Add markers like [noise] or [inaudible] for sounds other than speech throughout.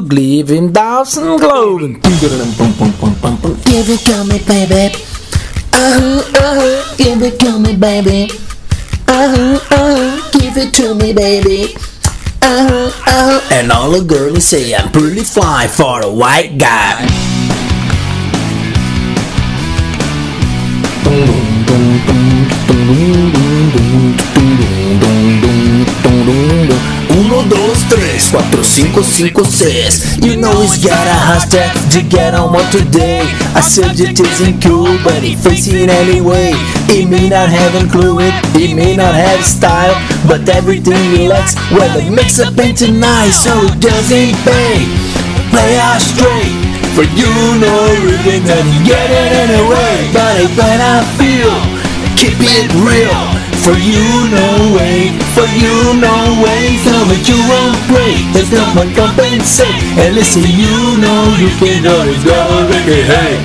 to live in Dawson Globe. Give it to me, baby. Uh-huh, uh-huh. Give it to me, baby. Uh-huh, uh-huh. Give it to me, baby. Uh-huh, uh-huh. And all the girls say I'm pretty fly for a white guy. Uno, dos, tres, cuatro, cinco, cinco, seis. You know it's got a hashtag to get on what today. I said it isn't cool, but it face it anyway. He may not have a clue it, it may not have style, but everything relax. Well, it mix up into nice, so it doesn't pay. Play out straight. For you know everything you get it anyway. But it when I feel, keep it real. For you no way, for you no way. So that you won't break. There's no one compensate. And listen, you know you can always go hey, hey.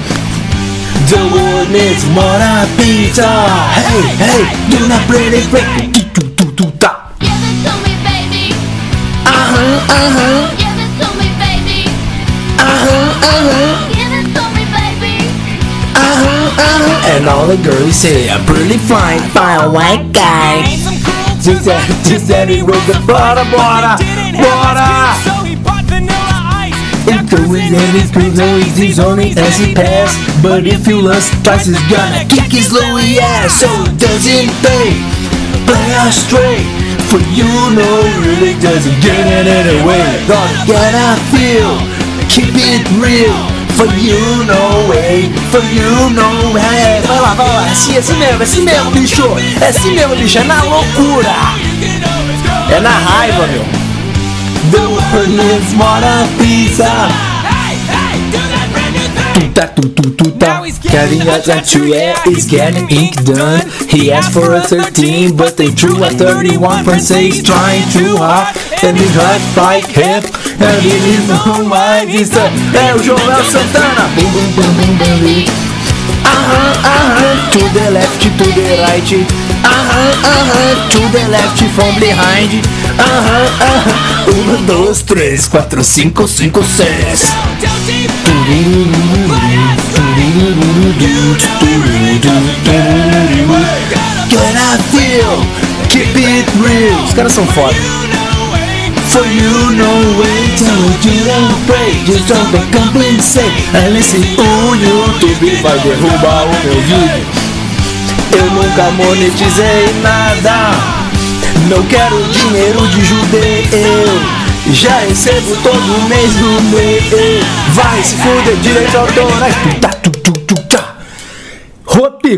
The world needs more pizza. Hey, hey, do not break it, break it. Do, do, do, do, da. Give it to me, baby. Uh-huh, uh-huh, Give it to me, baby. uh-huh, uh-huh, uh-huh. And all the girls say I'm pretty fine, fine white guy. Just that, just that it was the bora bora, bora. If the wind and it's good, no easy only as he passed. But if you lust twice, it's gonna kick his Louis ass. So it doesn't pay. Play out straight. For you know really doesn't get it anyway. Gonna get I feel. Keep it real. For you know way. For you know way. Vai lá, vai lá. É assim, é assim mesmo, é assim mesmo, bicho. É assim mesmo, bicho. É na loucura. É na raiva, meu. The world needs more than pizza. Tuta tu tu tuta. Getting a tattoo is getting ink done. He asked for a 13, but they drew a 31.6, trying too hard. And he hot like hip. And he didn't know why É o Joel Santana. Bum bum bum bum. Aham, aham. To the left, to the right. Aham, aham. To the left from behind. Aham, aham. Um, dois, três, quatro, cinco, cinco, seis. Keep it real. Os caras são foda. For you no way, tell you don't pray, just don't compensate. And listen, o YouTube vai derrubar o meu vídeo. Eu nunca monetizei nada. Não quero dinheiro de judeu. Já recebo todo mês do mês. Vai se fuder, direito autorais. Tá.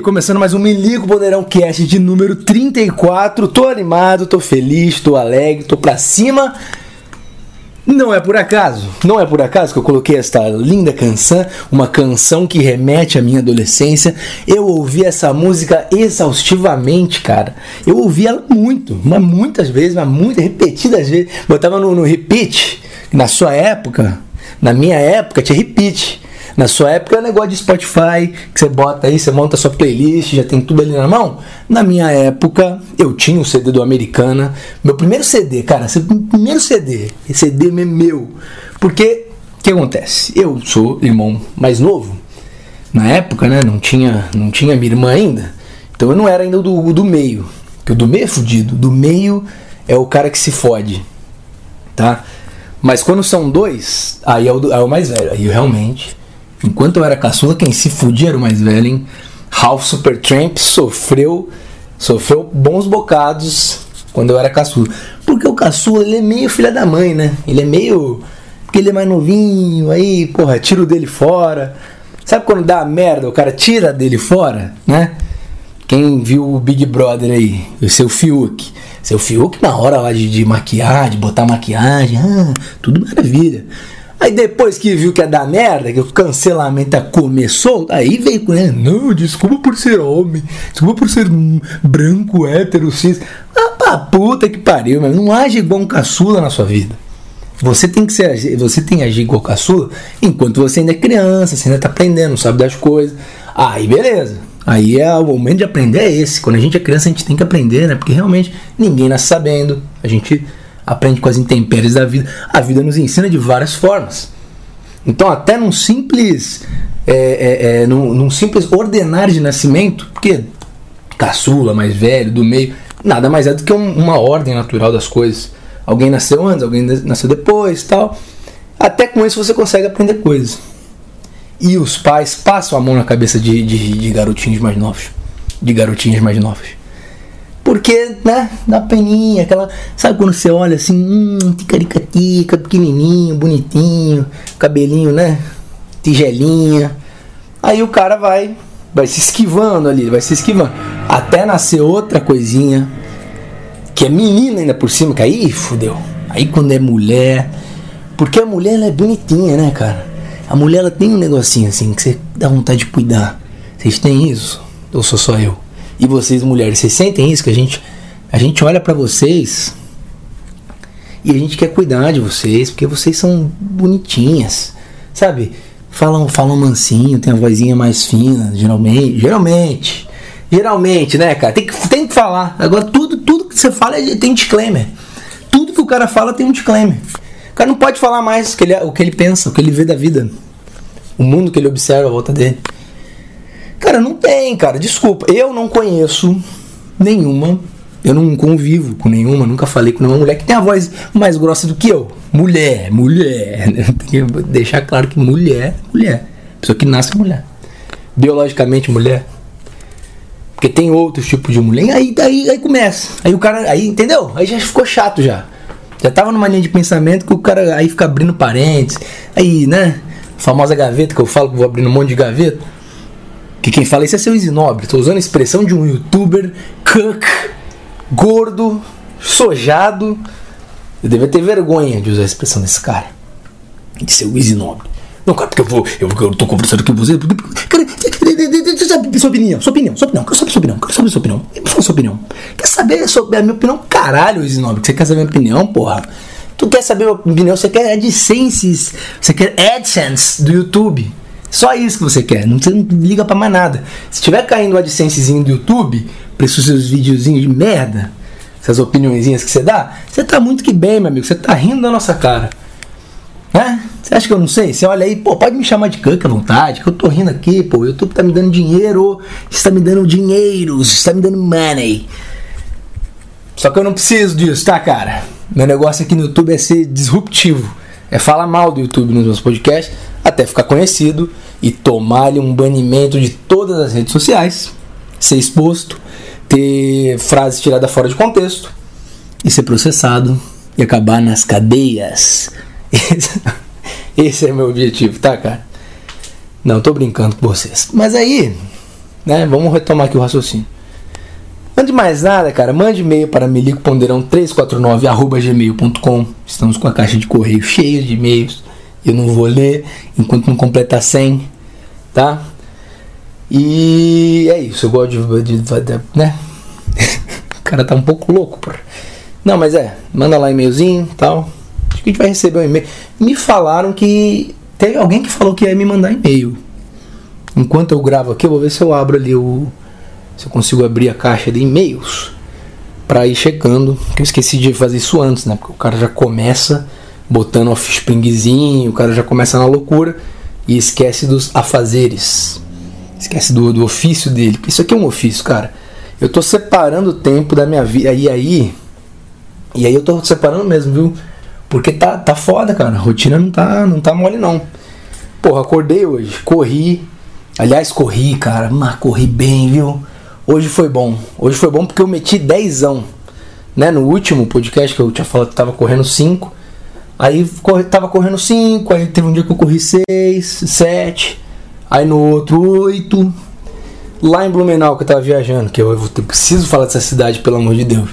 Começando mais um Milico Poderão Cast de número 34. Tô animado, tô feliz, tô alegre, tô pra cima. Não é por acaso, não é por acaso que eu coloquei esta linda canção, uma canção que remete à minha adolescência. Eu ouvi essa música exaustivamente, cara. Eu ouvi ela muito, mas muitas vezes, mas muitas repetidas vezes. Botava no, no repeat. Na sua época, na minha época, tinha repeat. Na sua época é negócio de Spotify, que você bota aí, você monta sua playlist, já tem tudo ali na mão. Na minha época, eu tinha o CD do Americana. Meu primeiro CD, cara, primeiro CD, CD é meu. Porque, o que acontece? Eu sou irmão mais novo. Na época, né, não tinha, não tinha minha irmã ainda. Então eu não era ainda do, do meio. Porque o do meio é fudido. Do meio é o cara que se fode. Tá? Mas quando são dois, aí é o, é o mais velho. Aí realmente Enquanto eu era caçula, quem se fudia era o mais velho, hein? Ralph Supertramp sofreu, sofreu bons bocados quando eu era caçula. Porque o caçula, ele é meio filha da mãe, né? Ele é meio... Porque ele é mais novinho, aí, porra, tira o dele fora. Sabe quando dá merda, o cara tira dele fora, né? Quem viu o Big Brother aí, o seu Fiuk. Seu Fiuk na hora lá de, de maquiar, de botar maquiagem, ah, tudo maravilha. Aí depois que viu que ia dar merda, que o cancelamento começou, aí veio com ele, não, desculpa por ser homem, desculpa por ser branco, hétero, cis. Ah, pra puta que pariu, mas não age igual um caçula na sua vida. Você tem que ser, você tem que agir igual caçula enquanto você ainda é criança, você ainda tá aprendendo, sabe das coisas. Aí beleza. Aí é o momento de aprender é esse. Quando a gente é criança, a gente tem que aprender, né? Porque realmente ninguém nasce sabendo. A gente aprende com as intempéries da vida. A vida nos ensina de várias formas. Então, até num simples, é, é, é, num, num simples ordenar de nascimento, porque caçula, mais velho, do meio, nada mais é do que um- uma ordem natural das coisas. Alguém nasceu antes, alguém nasceu depois, tal. Até com isso você consegue aprender coisas. E os pais passam a mão na cabeça de, de, de garotinhos mais novos, de garotinhas mais novas. Porque, né, dá peninha, aquela. Sabe quando você olha assim, hum, ticaricatica, pequenininho, bonitinho, cabelinho, né? Tigelinha. Aí o cara vai, vai se esquivando ali, vai se esquivando. Até nascer outra coisinha, que é menina ainda por cima, que aí fudeu. Aí quando é mulher. Porque a mulher ela é bonitinha, né, cara? A mulher ela tem um negocinho assim que você dá vontade de cuidar. Vocês têm isso? Ou sou só eu? E vocês, mulheres, vocês sentem isso? Que a gente, a gente olha pra vocês e a gente quer cuidar de vocês, porque vocês são bonitinhas, sabe? Falam, falam mansinho, tem a vozinha mais fina, geralmente, geralmente, geralmente, né, cara? Tem que, tem que falar. Agora tudo, tudo que você fala é- tem disclaimer. Tudo que o cara fala tem um disclaimer. O cara não pode falar mais o que ele, o que ele pensa, o que ele vê da vida, o mundo que ele observa à volta dele. Cara, não tem, cara. Desculpa. Eu não conheço nenhuma. Eu não convivo com nenhuma. Nunca falei com nenhuma mulher que tem a voz mais grossa do que eu. Mulher, mulher. [laughs] Tem que deixar claro que mulher, mulher. Pessoa que nasce mulher. Biologicamente mulher. Porque tem outros tipos de mulher. Aí, aí, aí começa. Aí o cara. Aí, entendeu? Aí já ficou chato já. Já tava numa linha de pensamento que o cara aí fica abrindo parênteses. Aí, né? Famosa gaveta que eu falo que vou abrindo um monte de gaveta. Que quem fala isso é seu Isinobre. Tô usando a expressão de um youtuber cuck, gordo, sojado. Eu devia ter vergonha de usar a expressão desse cara. De seu Isinobre. Não, cara, porque eu vou. Eu, eu tô conversando com você. Cara, sua opinião, sua opinião, sua opinião, quero saber sua opinião, quero saber sua opinião. Sua opinião. Quer saber sobre a minha opinião? Caralho, Isinobre, você quer saber a minha opinião, porra? Tu quer saber a minha opinião? Você quer AdSense, você quer AdSense do YouTube. Só isso que você quer, não, você não liga pra mais nada. Se tiver caindo o AdSensezinho do YouTube, pra esses seus videozinhos de merda, essas opiniõezinhas que você dá, você tá muito que bem, meu amigo, você tá rindo da nossa cara. Né? Você acha que eu não sei? Você olha aí, pô, pode me chamar de canca à vontade, que eu tô rindo aqui, pô. O YouTube tá me dando dinheiro, está me dando dinheiro, está me dando money. Só que eu não preciso disso, tá, cara? Meu negócio aqui no YouTube é ser disruptivo. É falar mal do YouTube nos meus podcasts, até ficar conhecido e tomar-lhe um banimento de todas as redes sociais, ser exposto, ter frases tiradas fora de contexto e ser processado e acabar nas cadeias. [laughs] Esse, é meu objetivo, tá, cara? Não, tô brincando com vocês. Mas aí, né, vamos retomar aqui o raciocínio. Antes de mais nada, cara, mande e-mail para milicoponderão349.gmail.com Estamos com a caixa de correio cheia de e-mails. Eu não vou ler enquanto não completar 100, tá? E é isso, eu gosto de. de- de- né? [laughs] o cara tá um pouco louco, porra. Não, mas é, manda lá e-mailzinho tal. Acho que a gente vai receber um e-mail. Me falaram que. Teve alguém que falou que ia me mandar e-mail. Enquanto eu gravo aqui, eu vou ver se eu abro ali o. Se eu consigo abrir a caixa de e-mails. Pra ir checando. Que eu esqueci de fazer isso antes, né? Porque o cara já começa botando offspringzinho, o cara já começa na loucura e esquece dos afazeres. Esquece do, do ofício dele. Isso aqui é um ofício, cara. Eu tô separando o tempo da minha vida. E aí. E aí eu tô separando mesmo, viu? Porque tá, tá foda, cara. A rotina não tá, não tá mole, não. Porra, acordei hoje, corri. Aliás, corri, cara. Mas corri bem, viu? Hoje foi bom. Hoje foi bom porque eu meti dezão. Né? No último podcast que eu tinha falado que tava correndo 5. Aí tava correndo 5. Aí teve um dia que eu corri 6, 7. Aí no outro 8. Lá em Blumenau que eu tava viajando. Que eu, eu preciso falar dessa cidade, pelo amor de Deus.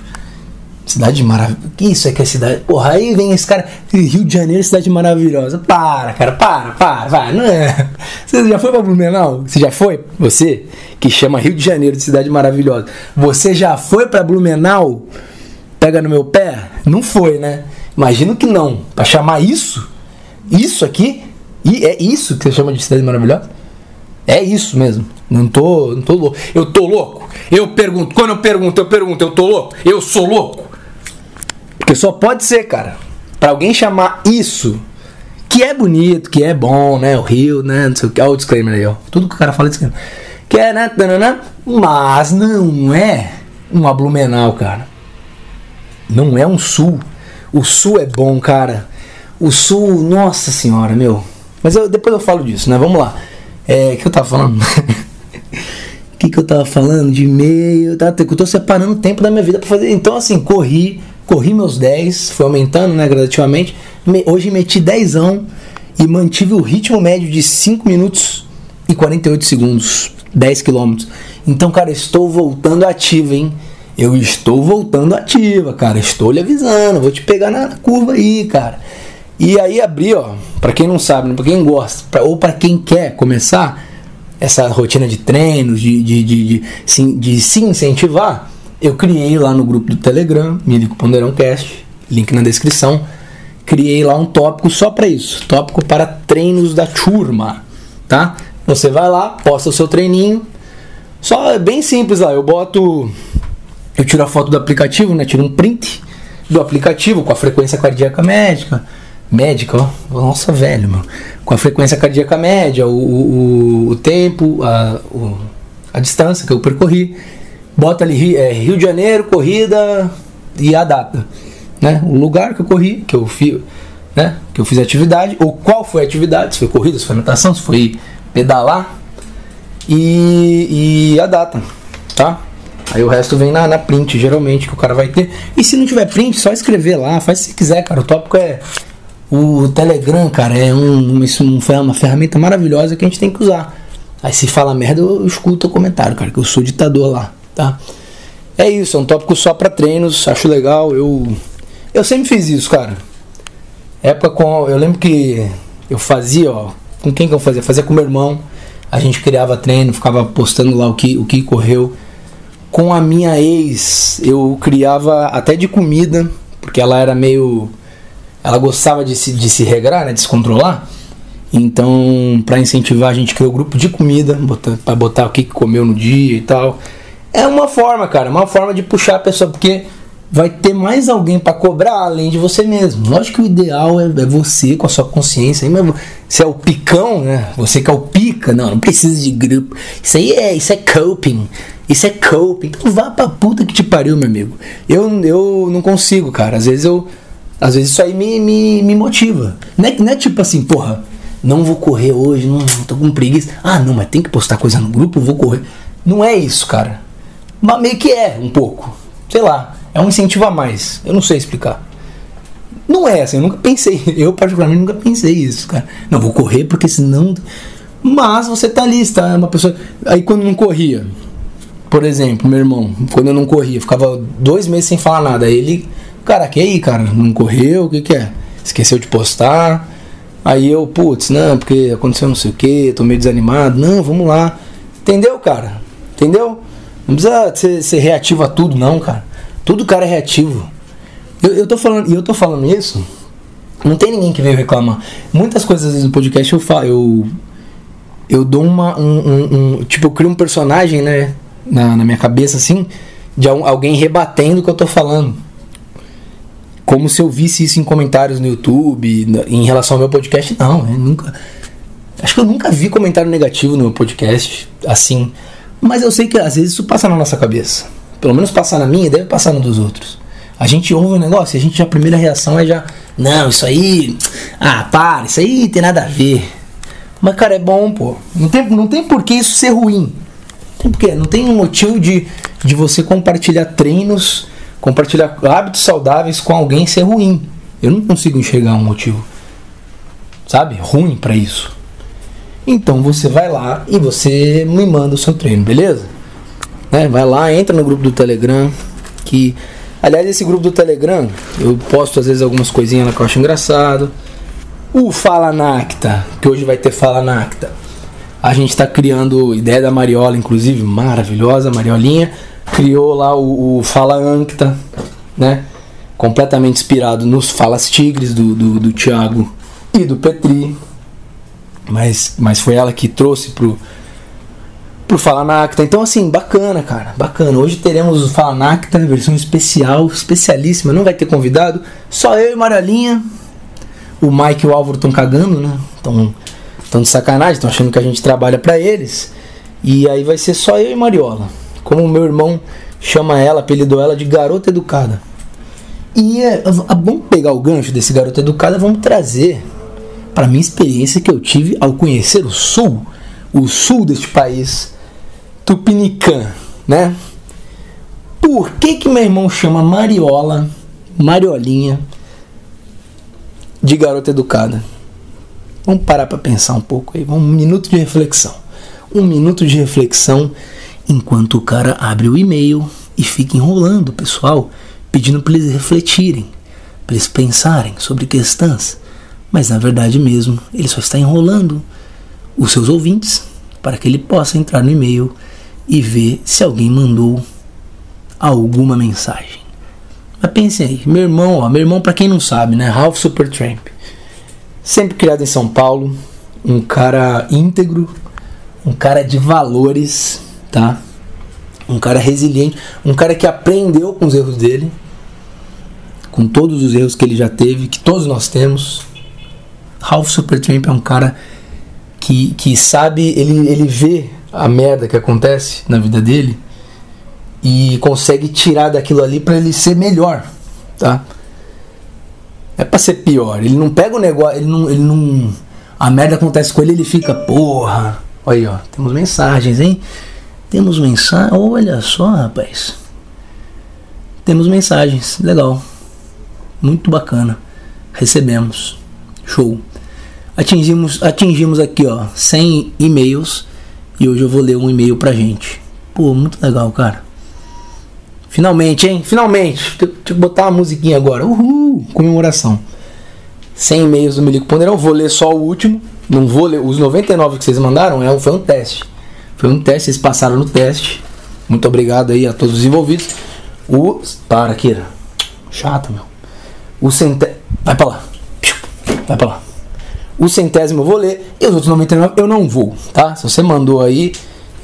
Cidade maravilhosa. Que isso é que é cidade? Porra, aí vem esse cara. Rio de Janeiro, cidade maravilhosa. Para, cara, para, para, vai. Não é. Você já foi pra Blumenau? Você já foi? Você, que chama Rio de Janeiro de cidade maravilhosa. Você já foi pra Blumenau? Pega no meu pé? Não foi, né? Imagino que não. Pra chamar isso? Isso aqui? E é isso que você chama de cidade maravilhosa? É isso mesmo. Não tô, não tô louco. Eu tô louco. Eu pergunto, quando eu pergunto, eu pergunto, eu tô louco? Eu sou louco? Porque só pode ser, cara. Pra alguém chamar isso, que é bonito, que é bom, né? O Rio, né? Não sei o que. Olha o disclaimer aí, ó. Tudo que o cara fala é disclaimer. Que é, né? Mas não é uma Blumenau, cara. Não é um sul. O sul é bom, cara. O sul, nossa senhora, meu. Mas eu- depois eu falo disso, né? Vamos lá. É, que eu tava falando? [laughs] Que, que eu tava falando? De e-mail, tá? Eu tô separando o tempo da minha vida pra fazer. Então, assim, corri, corri meus 10, foi aumentando, né, gradativamente. Me- hoje meti 10 e mantive o ritmo médio de 5 minutos e 48 segundos, 10 quilômetros. Então, cara, estou voltando ativo, hein? Eu estou voltando ativa, cara. Estou lhe avisando, vou te pegar na curva aí, cara. E aí abri, ó, pra quem não sabe, né, pra quem gosta, pra- ou pra quem quer começar essa rotina de treinos, de, de, de, de, de se incentivar, eu criei lá no grupo do Telegram, Milico Ponderão Cast, link na descrição. Criei lá um tópico só para isso, tópico para treinos da turma, tá? Você vai lá, posta o seu treininho, só é bem simples lá, eu boto eu tiro a foto do aplicativo, né? Tiro um print do aplicativo com a frequência cardíaca médica. Médica, ó. Nossa, velho, meu. Com a frequência cardíaca média, o, o, o tempo, a, o- a distância que eu percorri. Bota ali Rio, é, Rio de Janeiro, corrida e a data. Né? O lugar que eu corri, que eu fiz, né? Que eu fiz atividade, ou qual foi a atividade, se foi corrida, se foi natação, se foi pedalar e, e a data, tá? Aí o resto vem na, na print, geralmente, que o cara vai ter. E se não tiver print, só escrever lá, faz se quiser, cara. O tópico é. O Telegram, cara, é um, um- uma ferramenta maravilhosa que a gente tem que usar. Aí se fala merda, eu escuto o comentário, cara, que eu sou ditador lá, tá? É isso, é um tópico só pra treinos, acho legal. Eu, eu sempre fiz isso, cara. Época com. Eu lembro que eu fazia, ó. Com quem que eu fazia? Fazia com meu irmão. A gente criava treino, ficava postando lá o que, o que correu. Com a minha ex, eu criava até de comida, porque ela era meio. Ela gostava de se, de se regrar, né? De se controlar. Então, pra incentivar, a gente criou grupo de comida, pra botar o que comeu no dia e tal. É uma forma, cara, uma forma de puxar a pessoa, porque vai ter mais alguém pra cobrar além de você mesmo. Lógico que o ideal é, é você com a sua consciência. Mas você é o picão, né? Você que é o pica, não, não precisa de grupo. Isso aí é, isso é coping. Isso é coping. Então vá pra puta que te pariu, meu amigo. Eu, eu não consigo, cara. Às vezes eu. Às vezes isso aí me, me, me motiva. Não é, não é tipo assim, porra, não vou correr hoje, não, tô com preguiça. Ah, não, mas tem que postar coisa no grupo, vou correr. Não é isso, cara. Mas meio que é, um pouco. Sei lá, é um incentivo a mais. Eu não sei explicar. Não é assim, eu nunca pensei. [laughs] Eu, particularmente, nunca pensei isso, cara. Não, vou correr porque senão. Mas você tá ali, você tá uma pessoa. Aí quando não corria, por exemplo, meu irmão, quando eu não corria, ficava dois meses sem falar nada. Aí ele, cara, que aí, cara? Não correu? O que, que é? Esqueceu de postar. Aí eu, putz, não, porque aconteceu não sei o que, tô meio desanimado. Não, vamos lá. Entendeu, cara? Entendeu? Não precisa ser, ser reativo a tudo, não, cara. Tudo cara é reativo. Eu, eu tô falando, eu tô falando isso, não tem ninguém que veio reclamar. Muitas coisas às vezes no podcast eu falo, eu, eu dou uma. Um, um- um- tipo, eu crio um personagem, né? Na, na minha cabeça, assim, de al- alguém rebatendo o que eu tô falando. Como se eu visse isso em comentários no YouTube, em relação ao meu podcast. Não, eu nunca. Acho que eu nunca vi comentário negativo no meu podcast, assim. Mas eu sei que às vezes isso passa na nossa cabeça. Pelo menos passar na minha, deve passar no dos outros. A gente ouve um negócio e a gente já a primeira reação é já. Não, isso aí. Ah, para, isso aí tem nada a ver. Mas, cara, é bom, pô. Não tem, não tem por que isso ser ruim. Tem por quê? Não tem um motivo de, de você compartilhar treinos, compartilhar hábitos saudáveis com alguém ser ruim. Eu não consigo enxergar um motivo, sabe, ruim pra isso. Então você vai lá e você me manda o seu treino, beleza? Né? Vai lá, entra no grupo do Telegram. Que, aliás, esse grupo do Telegram eu posto às vezes algumas coisinhas lá que eu acho engraçado. O Fala Nacta, que hoje vai ter Fala Nacta. A gente está criando ideia da Mariola, inclusive, maravilhosa, Mariolinha. Criou lá o, o Fala Ancta, né? Completamente inspirado nos Falas Tigres do, do, do Thiago e do Petri. Mas, mas foi ela que trouxe pro, pro Fala Nacta. Então, assim, bacana, cara, bacana. Hoje teremos o Fala Nacta, versão especial, especialíssima. Não vai ter convidado, só eu e Maralinha. O Mike e o Álvaro estão cagando, né? Estão de sacanagem, estão achando que a gente trabalha para eles. E aí vai ser só eu e Mariola. Como o meu irmão chama ela, apelidou ela de garota educada. E é, vamos pegar o gancho desse garoto educada, vamos trazer para minha experiência que eu tive ao conhecer o sul, o sul deste país, Tupiniquã, né? Por que que meu irmão chama Mariola, Mariolinha, de garota educada? Vamos parar para pensar um pouco aí, vamos um minuto de reflexão. Um minuto de reflexão enquanto o cara abre o e-mail e fica enrolando o pessoal, pedindo para eles refletirem, para eles pensarem sobre questões. Mas na verdade mesmo, ele só está enrolando os seus ouvintes para que ele possa entrar no e-mail e ver se alguém mandou alguma mensagem. Mas pensem aí, meu irmão, ó, meu irmão para quem não sabe, né, Ralph Supertramp, sempre criado em São Paulo, um cara íntegro, um cara de valores, tá? Um cara resiliente, um cara que aprendeu com os erros dele, com todos os erros que ele já teve, que todos nós temos. Ralph Supertramp é um cara que, que sabe, ele, ele vê a merda que acontece na vida dele e consegue tirar daquilo ali para ele ser melhor, tá? É para ser pior. Ele não pega o negócio, ele não, ele não a merda acontece com ele, ele fica, porra. Olha aí, ó, temos mensagens, hein? Temos mensagem. Olha só, rapaz. Temos mensagens. Legal. Muito bacana. Recebemos. Show. Atingimos, atingimos aqui, ó, 100 e-mails. E hoje eu vou ler um e-mail pra gente. Pô, muito legal, cara. Finalmente, hein? Finalmente. Deixa eu botar uma musiquinha agora. Uhul! Comemoração. 100 e-mails do Milico Ponderão. Vou ler só o último. Não vou ler. Os 99 que vocês mandaram é, foi um teste. Foi um teste, vocês passaram no teste. Muito obrigado aí a todos os envolvidos. O. Para, Kira. Chato, meu. O centésimo. Vai pra lá. Vai pra lá. O centésimo eu vou ler. E os outros 99 eu não vou, tá? Se você mandou aí,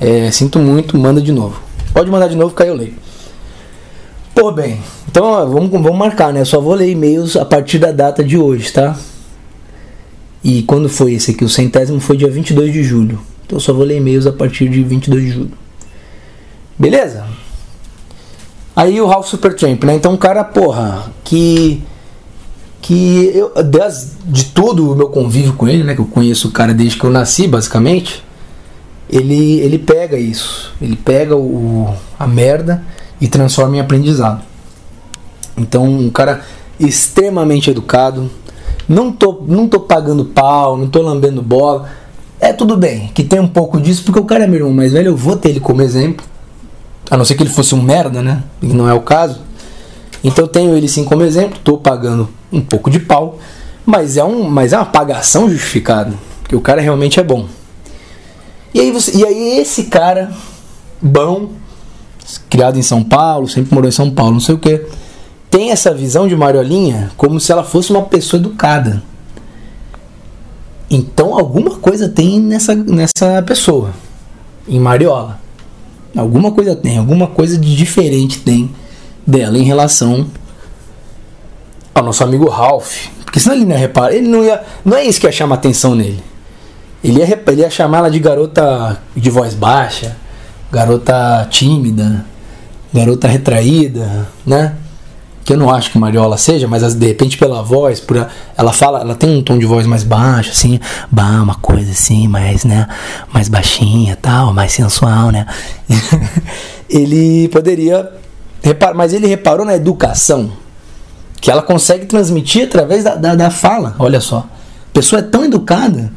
é, sinto muito, manda de novo. Pode mandar de novo que aí eu leio. Pô, bem. Então ó, vamos, vamos marcar, né? Eu só vou ler e-mails a partir da data de hoje, tá? E quando foi esse aqui? O centésimo foi dia 22 de julho. Então eu só vou ler e-mails a partir de 22 de julho. Beleza? Aí o Ralph Supertramp, né? Então um cara, porra, que que eu das, de todo o meu convívio com ele, né, que eu conheço o cara desde que eu nasci, basicamente, ele ele pega isso, ele pega o a merda e transforma em aprendizado. Então, um cara extremamente educado, não tô não tô pagando pau, não tô lambendo bola é tudo bem, que tem um pouco disso, porque o cara é meu irmão mais velho, eu vou ter ele como exemplo. A não ser que ele fosse um merda, né? E não é o caso. Então eu tenho ele sim como exemplo, tô pagando um pouco de pau, mas é, um, mas é uma pagação justificada, porque o cara realmente é bom. E aí, você, e aí esse cara, bom, criado em São Paulo, sempre morou em São Paulo, não sei o que, tem essa visão de Mariolinha como se ela fosse uma pessoa educada. Então alguma coisa tem nessa, nessa pessoa, em Mariola. Alguma coisa tem, alguma coisa de diferente tem dela em relação ao nosso amigo Ralph. Porque senão ele não ia reparar, ele não ia. Não é isso que ia chamar atenção nele. Ele ia, ele ia chamar ela de garota de voz baixa, garota tímida, garota retraída, né? que eu não acho que Mariola seja, mas de repente pela voz, por ela fala, ela tem um tom de voz mais baixo, assim, bah, uma coisa assim, mais, né, mais baixinha, tal, mais sensual, né? [laughs] ele poderia mas ele reparou na educação que ela consegue transmitir através da, da, da fala. Olha só, a pessoa é tão educada.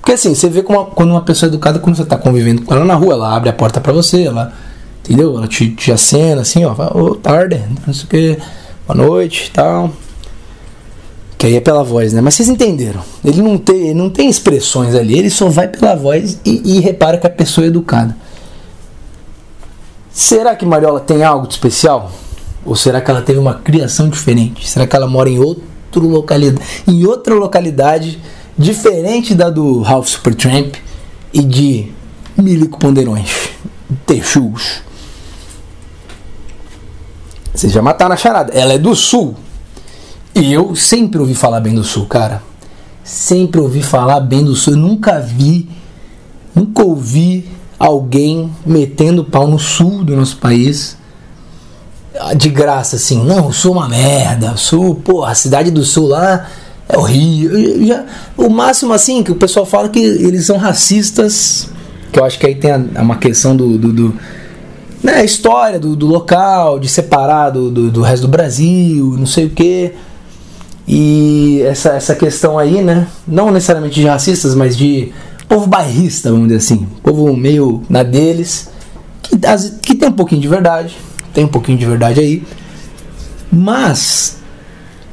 Porque assim, você vê como quando uma pessoa é educada, quando você está convivendo com ela na rua, ela abre a porta para você, ela, entendeu? Ela te, te acena assim, ó, ô, oh, tarde, não sei o que boa noite tal. Que aí é pela voz, né? Mas vocês entenderam. Ele não tem, ele não tem expressões ali, ele só vai pela voz e, e repara que a pessoa é educada. Será que Mariola tem algo de especial? Ou será que ela teve uma criação diferente? Será que ela mora em outro localidade, em outra localidade diferente da do Ralph Supertramp e de Milico Ponderões? Texus. Vocês já mataram a charada. Ela é do sul. E eu sempre ouvi falar bem do sul, cara. Sempre ouvi falar bem do sul. Eu nunca vi, nunca ouvi alguém metendo pau no sul do nosso país. De graça, assim. Não, o sul é uma merda. O sul, pô, a cidade do sul lá é horrível. Eu já- o máximo, assim, que o pessoal fala que eles são racistas. Que eu acho que aí tem a- uma questão do. do, do né, a história do, do local, de separar do, do, do resto do Brasil, não sei o que. E essa, essa questão aí, né? Não necessariamente de racistas, mas de povo bairrista, vamos dizer assim. Povo meio na deles. Que, que tem um pouquinho de verdade. Tem um pouquinho de verdade aí. Mas.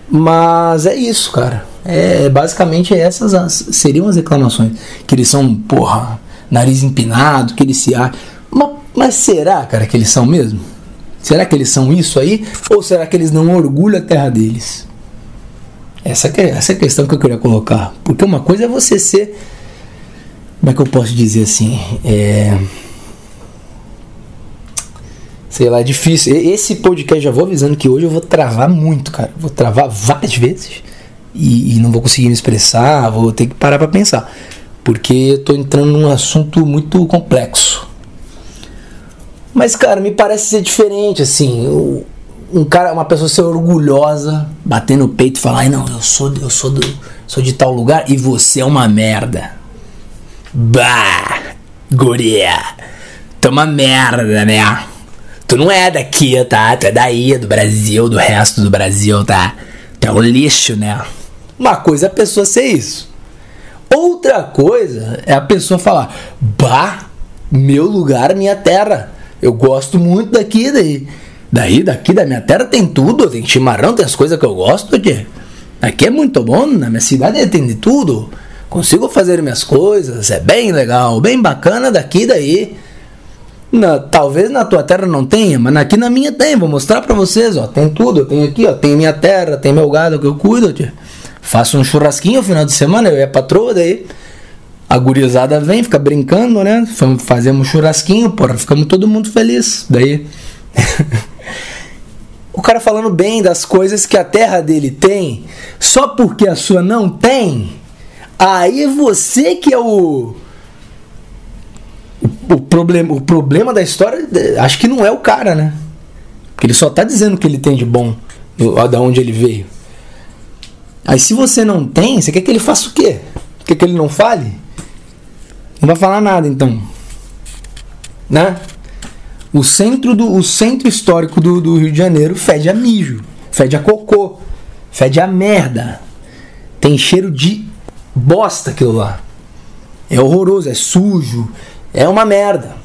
Mas é isso, cara. É basicamente essas as- seriam as reclamações. Que eles são, porra, nariz empinado, que eles se acham. Mas, mas será, cara, que eles são mesmo? Será que eles são isso aí? Ou será que eles não orgulham a terra deles? Essa, é, essa é a questão que eu queria colocar. Porque uma coisa é você ser. Como é que eu posso dizer assim? É. Sei lá, é difícil. Esse podcast já vou avisando que hoje eu vou travar muito, cara. Vou travar várias vezes. E, e não vou conseguir me expressar, vou ter que parar pra pensar. Porque eu tô entrando num assunto muito complexo. Mas, cara, me parece ser diferente, assim. Um cara, uma pessoa ser orgulhosa, bater no peito e falar, ai não, eu sou, eu sou do. sou de tal lugar e você é uma merda. Bah! Guria! Tu é uma merda, né? Tu não é daqui, tá? Tu é daí, do Brasil, do resto do Brasil, tá? Tu é um lixo, né? Uma coisa é a pessoa ser isso. Outra coisa é a pessoa falar: Bah, meu lugar, minha terra. Eu gosto muito daqui, daí. Daí, daqui da minha terra tem tudo. Tem chimarrão, tem as coisas que eu gosto, tchê. Aqui é muito bom, na minha cidade tem de tudo. Consigo fazer minhas coisas, é bem legal, bem bacana daqui daí. Na- talvez na tua terra não tenha, mas aqui na minha tem. Vou mostrar pra vocês, ó. Tem tudo, tenho aqui, ó. Tem minha terra, tem meu gado que eu cuido, tia. Faço um churrasquinho no final de semana, eu e a patroa daí. A gurizada vem, fica brincando, né? Fazemos um churrasquinho, porra, ficamos todo mundo feliz. Daí. [laughs] o cara falando bem das coisas que a terra dele tem, só porque a sua não tem. Aí você que é o o problema, o problema da história, acho que não é o cara, né? Porque ele só tá dizendo que ele tem de bom, do- da onde ele veio. Aí se você não tem, você quer que ele faça o quê? Quer que ele não fale? Não vai falar nada então. Né? O centro, do, o centro histórico do, do Rio de Janeiro fede a mijo, fede a cocô, fede a merda. Tem cheiro de bosta aquilo lá. É horroroso, é sujo, é uma merda.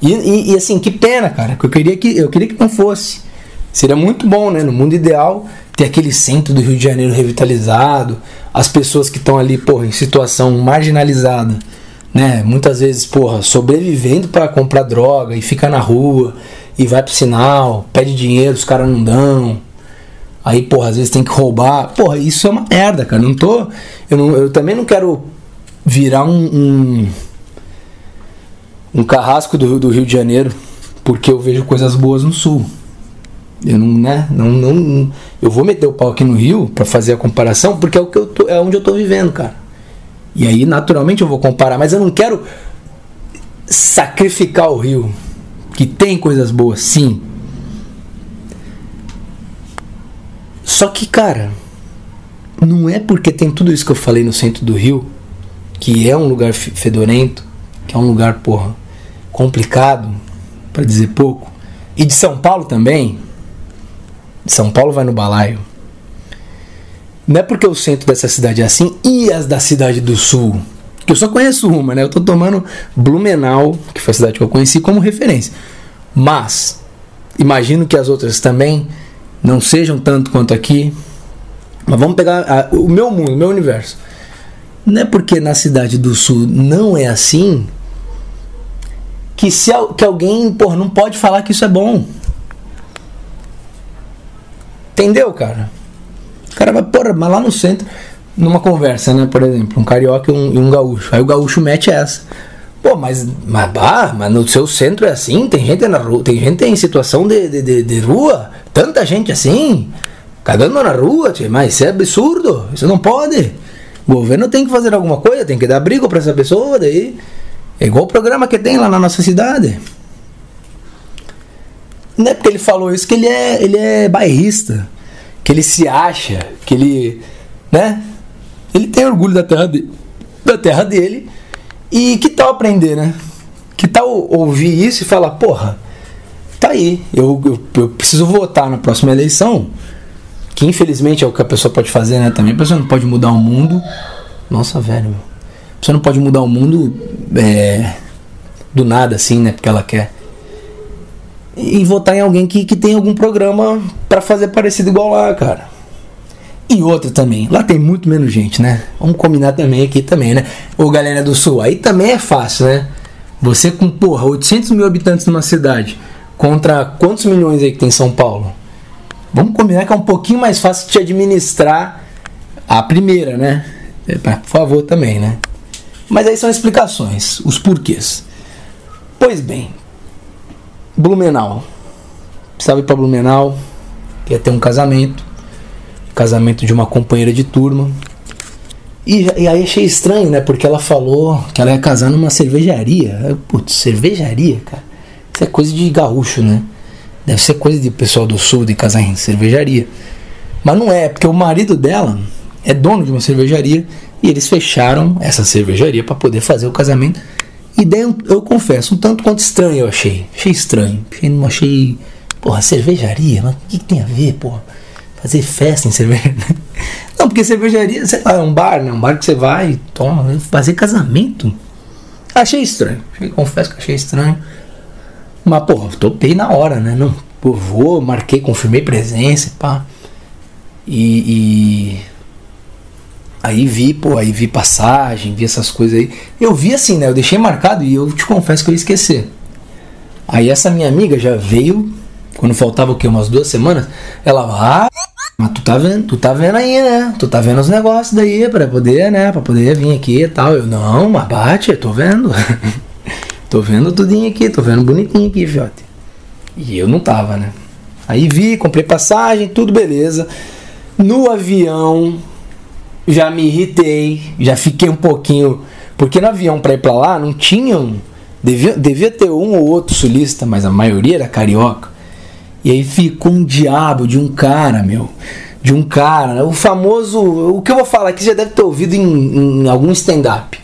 E, e- e, assim, que pena, cara, que eu queria que eu queria que não fosse. Seria muito bom, né? No mundo ideal, ter aquele centro do Rio de Janeiro revitalizado, as pessoas que estão ali, porra, em situação marginalizada, né? Muitas vezes, porra, sobrevivendo para comprar droga e fica na rua e vai pro sinal, pede dinheiro, os caras não dão. Aí, porra, às vezes tem que roubar. Porra, isso é uma merda, cara. Não tô. Eu, não- eu também não quero virar um, um, um carrasco do, do Rio de Janeiro porque eu vejo coisas boas no sul. Eu não, né? Não, não, eu vou meter o pau aqui no Rio pra fazer a comparação porque é o que eu tô, é onde eu tô vivendo, cara. E aí, naturalmente, eu vou comparar, mas eu não quero sacrificar o Rio, que tem coisas boas, sim. Só que, cara, não é porque tem tudo isso que eu falei no centro do Rio, que é um lugar fe- fedorento, que é um lugar, porra, complicado, pra dizer pouco. E de São Paulo também. São Paulo vai no balaio. Não é porque o centro dessa cidade é assim e as da cidade do sul. Que eu só conheço uma, né? Eu tô tomando Blumenau, que foi a cidade que eu conheci, como referência. Mas, imagino que as outras também não sejam tanto quanto aqui. Mas vamos pegar a- o meu mundo, o meu universo. Não é porque na cidade do sul não é assim que, se, que alguém porra, não pode falar que isso é bom. Entendeu, cara? O cara vai, porra, mas lá no centro, numa conversa, né? Por exemplo, um carioca e um, e um gaúcho. Aí o gaúcho mete essa. Pô, mas, mas, bah, mas no seu centro é assim? Tem gente na rua, tem gente em situação de, de, de, de rua? Tanta gente assim? Cagando na rua, tchê, mas isso é absurdo, isso não pode. O governo tem que fazer alguma coisa, tem que dar abrigo para essa pessoa, daí. É igual o programa que tem lá na nossa cidade. Não é porque ele falou isso que ele é, ele é bairrista, que ele se acha, que ele, né? Ele tem orgulho da terra, de, da terra dele. E que tal aprender, né? Que tal ouvir isso e falar, porra, tá aí, eu, eu, eu preciso votar na próxima eleição que infelizmente é o que a pessoa pode fazer, né? Também a pessoa não pode mudar o mundo. Nossa, velho. A pessoa não pode mudar o mundo é, do nada, assim, né? Porque ela quer. E votar em alguém que, que tem algum programa para fazer parecido igual lá, cara. E outra também, lá tem muito menos gente, né? Vamos combinar também aqui também, né? Ô galera do sul, aí também é fácil, né? Você com, porra, 800 mil habitantes numa cidade, contra quantos milhões aí que tem em São Paulo? Vamos combinar que é um pouquinho mais fácil de administrar a primeira, né? É, por favor, também, né? Mas aí são explicações, os porquês. Pois bem, Blumenau. Precisava ir para Blumenau, ia ter um casamento, casamento de uma companheira de turma. E, e, aí achei estranho, né? Porque ela falou que ela ia casar numa cervejaria. Putz, cervejaria, cara. É coisa de gaúcho, né? Deve ser coisa de pessoal do sul de casar em cervejaria. Mas não é, porque o marido dela é dono de uma cervejaria e eles fecharam essa cervejaria para poder fazer o casamento. E daí eu, eu, confesso, um tanto quanto estranho eu achei. Achei estranho. Achei, não achei. Porra, cervejaria? Mas o que, que, tem a ver, porra? Fazer festa em cervejaria? [laughs] Não, porque cervejaria, sei lá, é um bar, né? Um bar que você vai, toma, fazer casamento. Achei estranho. Achei, confesso que achei estranho. Mas, porra, topei na hora, né? Não, pô, vou, marquei, confirmei presença, pá. E, e, Aí vi, pô, aí vi passagem, vi essas coisas aí. Eu vi assim, né? Eu deixei marcado e eu te confesso que eu ia esquecer. Aí essa minha amiga já veio, quando faltava o quê? Umas duas semanas, ela, ah, mas tu tá vendo, tu tá vendo aí, né? Tu tá vendo os negócios daí pra poder, né? Pra poder vir aqui e tal. Eu, não, mas bate, eu tô vendo. [laughs] Tô vendo tudinho aqui, tô vendo bonitinho aqui, fiote. E eu não tava, né? Aí vi, comprei passagem, tudo beleza. No avião, já me irritei, já fiquei um pouquinho. Porque no avião pra ir pra lá não tinham. Devia, devia ter um ou outro sulista, mas a maioria era carioca. E aí ficou um diabo de um cara, meu. De um cara, o famoso. O que eu vou falar aqui já deve ter ouvido em, em algum stand-up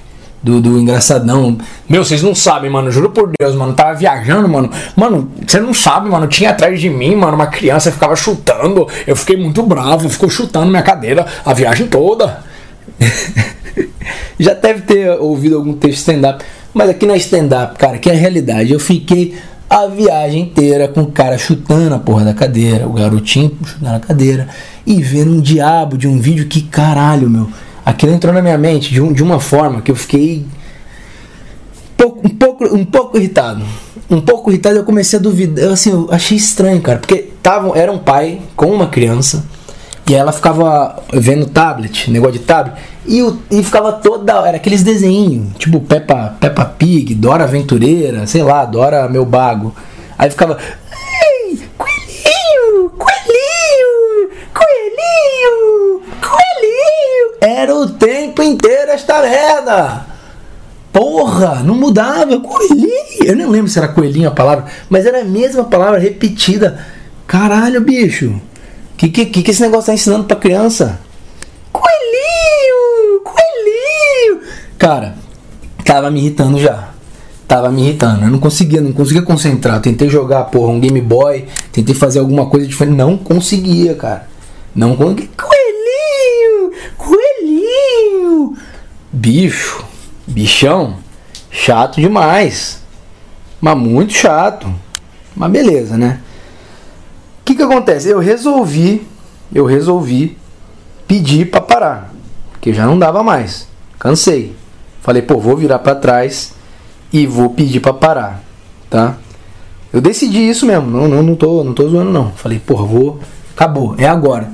do, do engraçadão. Meu, vocês não sabem, mano. Juro por Deus, mano. Tava viajando, mano. Mano, você não sabe, mano. Tinha atrás de mim, mano, uma criança ficava chutando. Eu fiquei muito bravo, ficou chutando minha cadeira a viagem toda. [laughs] Já deve ter ouvido algum texto stand-up. Mas aqui na stand-up, cara, que é a realidade. Eu fiquei a viagem inteira com o cara chutando a porra da cadeira, o garotinho chutando a cadeira e vendo um diabo de um vídeo que caralho, meu aquilo entrou na minha mente de, um, de uma forma que eu fiquei pouco, um, pouco, um pouco irritado. Um pouco irritado, eu comecei a duvidar. Eu, assim, eu achei estranho, cara, porque tava, era um pai com uma criança e ela ficava vendo tablet, negócio de tablet, e, e ficava toda. Era aqueles desenhos, tipo Peppa, Peppa Pig, Dora Aventureira, sei lá, Dora Meu Bago. Aí ficava. Ei, coelhinho, coelhinho, coelhinho, coelhinho. Era o tempo inteiro esta merda. Porra, não mudava. Coelhinho. Eu nem lembro se era coelhinho a palavra, mas era a mesma palavra repetida. Caralho, bicho. Que que, que, esse negócio tá ensinando pra criança? Coelhinho! Coelhinho! Cara, tava me irritando já. Tava me irritando. Eu não conseguia, não conseguia concentrar. Tentei jogar, porra, um Game Boy. Tentei fazer alguma coisa diferente. Não conseguia, cara. Não conseguia. Coelhinho! Coelhinho! Bicho. Bichão. Chato demais. Mas muito chato. Mas beleza, né? O que que acontece? Eu resolvi, eu resolvi pedir para parar, porque já não dava mais. Cansei. Falei, pô, vou virar para trás e vou pedir para parar, tá? Eu decidi isso mesmo, não, não, não tô, não tô zoando não. Falei, porra, vou, acabou, é agora.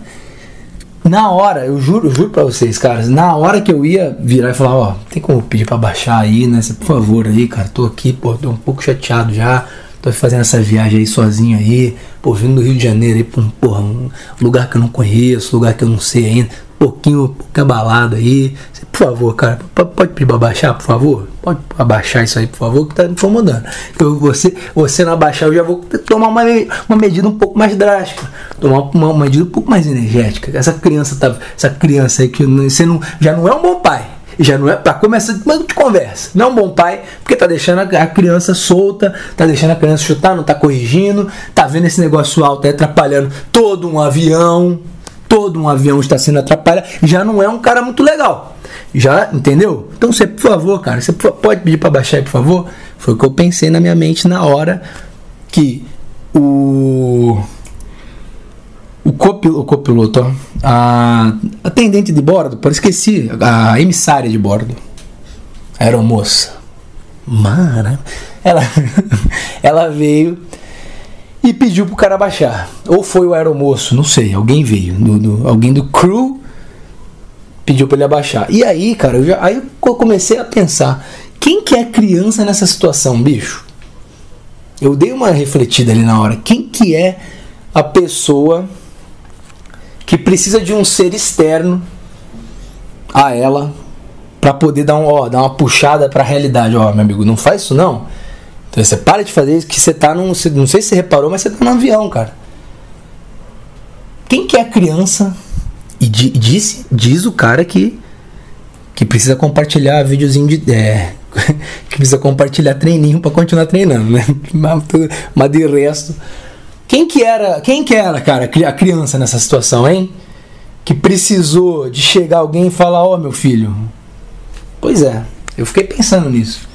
Na hora, eu juro, juro pra vocês, caras, na hora que eu ia virar e falar, ó, tem como pedir pra baixar aí, né? Por favor aí, cara, tô aqui, pô, tô um pouco chateado já. Tô fazendo essa viagem aí sozinho aí, pô, vindo do Rio de Janeiro aí pra um, porra, um lugar que eu não conheço, lugar que eu não sei ainda, pouquinho, pouco abalado aí. Por favor, cara, pode pedir pra baixar, por favor? Pode abaixar isso aí, por favor, que tá me incomodando. Eu, você, você não abaixar, eu já vou tomar uma, uma medida um pouco mais drástica. Tomar uma, uma medida um pouco mais energética. Essa criança tá. Essa criança aí que você não, já não é um bom pai. Já não é para começar de de conversa. Não é um bom pai, porque tá deixando a criança solta, tá deixando a criança chutar, não tá corrigindo, tá vendo esse negócio alto aí atrapalhando todo um avião, todo um avião está sendo atrapalhado, já não é um cara muito legal. Já, entendeu? Então você, por favor, cara, você po- pode pedir para baixar aí, por favor? Foi o que eu pensei na minha mente na hora que o o, o copiloto, a atendente de bordo, por esqueci, a emissária de bordo, a aeromoça, Mara, ela, [laughs] ela veio e pediu pro cara baixar. Ou foi o aeromoço, não sei, alguém veio, do, do- alguém do crew pediu pra ele abaixar. E aí, cara, eu já, aí eu comecei a pensar, quem que é criança nessa situação, bicho? Eu dei uma refletida ali na hora. Quem que é a pessoa que precisa de um ser externo a ela para poder dar, um, ó, dar uma puxada para a realidade. Ó, meu amigo, não faz isso não. Então você para de fazer isso que você tá num, não sei se você reparou, mas você tá num avião, cara. Quem que é a criança e di- diz, diz o cara que que precisa compartilhar videozinho de é, [laughs] que precisa compartilhar treininho para continuar treinando, né? [laughs] Mas, de resto, quem que era, quem que era, cara, a criança nessa situação, hein? Que precisou de chegar alguém e falar, ó, meu filho. Pois é, eu fiquei pensando nisso.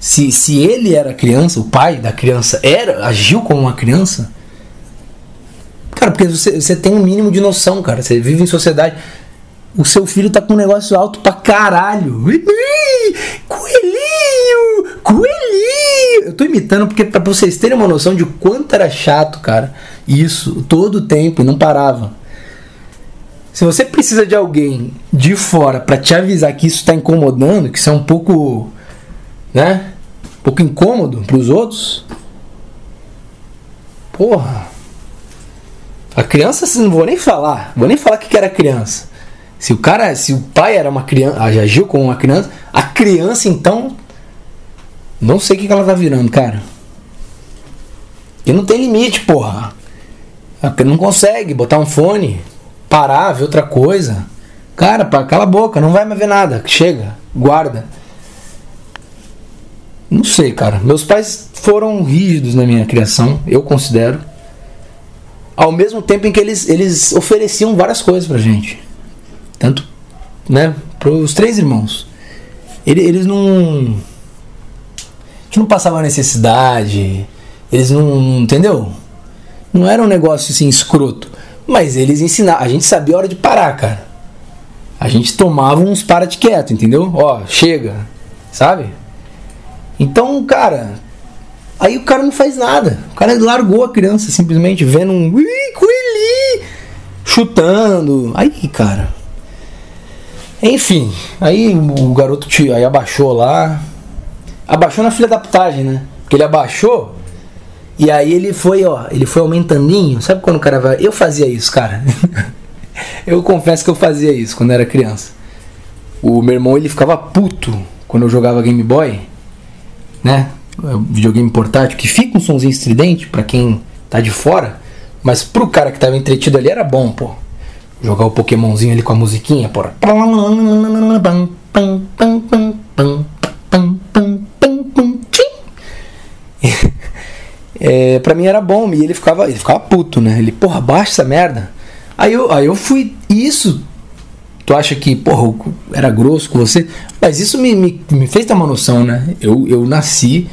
Se, se ele era criança, o pai da criança era, agiu como uma criança, cara, porque você, você tem um mínimo de noção, cara. Você vive em sociedade. O seu filho tá com um negócio alto pra caralho. Coelhinho! Coelhinho! Eu tô imitando porque pra vocês terem uma noção de quanto era chato, cara. Isso, todo o tempo, e não parava. Se você precisa de alguém de fora pra te avisar que isso tá incomodando, que isso é um pouco, né? Um pouco incômodo pros outros. Porra. A criança, assim, não vou nem falar. Vou nem falar que era criança. Se o cara, se o pai era uma criança, agiu como uma criança, a criança então não sei o que ela tá virando, cara. E não tem limite, porra. A criança não consegue botar um fone, parar, ver outra coisa. Cara, cala a boca, não vai mais ver nada. Chega, guarda. Não sei, cara. Meus pais foram rígidos na minha criação, eu considero. Ao mesmo tempo em que eles, eles ofereciam várias coisas pra gente. Tanto, né, pros três irmãos. Ele- Eles não. A gente não passava necessidade. Eles não. Entendeu? Não era um negócio assim escroto. Mas eles ensinavam. A gente sabia a hora de parar, cara. A gente tomava uns para de quieto, entendeu? Ó, chega. Sabe? Então, cara. Aí o cara não faz nada. O cara largou a criança simplesmente vendo um. "Ui, coelhinho", Chutando. Aí, cara. Enfim, aí o garoto aí abaixou lá. Abaixou na filha da putagem, né? Porque ele abaixou e aí ele foi, ó, ele foi aumentandinho. Sabe quando o cara vai. Eu fazia isso, cara. [laughs] eu confesso que eu fazia isso quando era criança. O meu irmão ele ficava puto quando eu jogava Game Boy, né? É Videogame portátil que fica um sonzinho estridente pra quem tá de fora, mas pro cara que tava entretido ali era bom, pô. Jogar o Pokémonzinho ali com a musiquinha, porra. É, pra mim era bom, e ele ficava, ele ficava puto, né? Ele, porra, baixa essa merda. Aí eu, aí eu fui. Isso. Tu acha que, porra, era grosso com você? Mas isso me, me, me fez ter uma noção, né? Eu, eu nasci,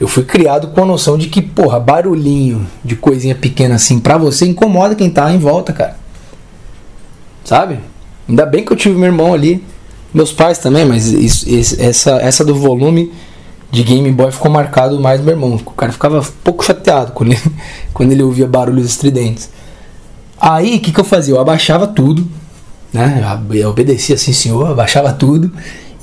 eu fui criado com a noção de que, porra, barulhinho de coisinha pequena assim pra você incomoda quem tá em volta, cara. Sabe? Ainda bem que eu tive meu irmão ali, meus pais também, mas isso, esse- essa, essa do volume de Game Boy ficou marcado mais meu irmão. O cara ficava um pouco chateado quando ele, [laughs] quando ele ouvia barulhos estridentes. Aí, o que, que eu fazia? Eu abaixava tudo, né? Eu obedecia assim, senhor, abaixava tudo.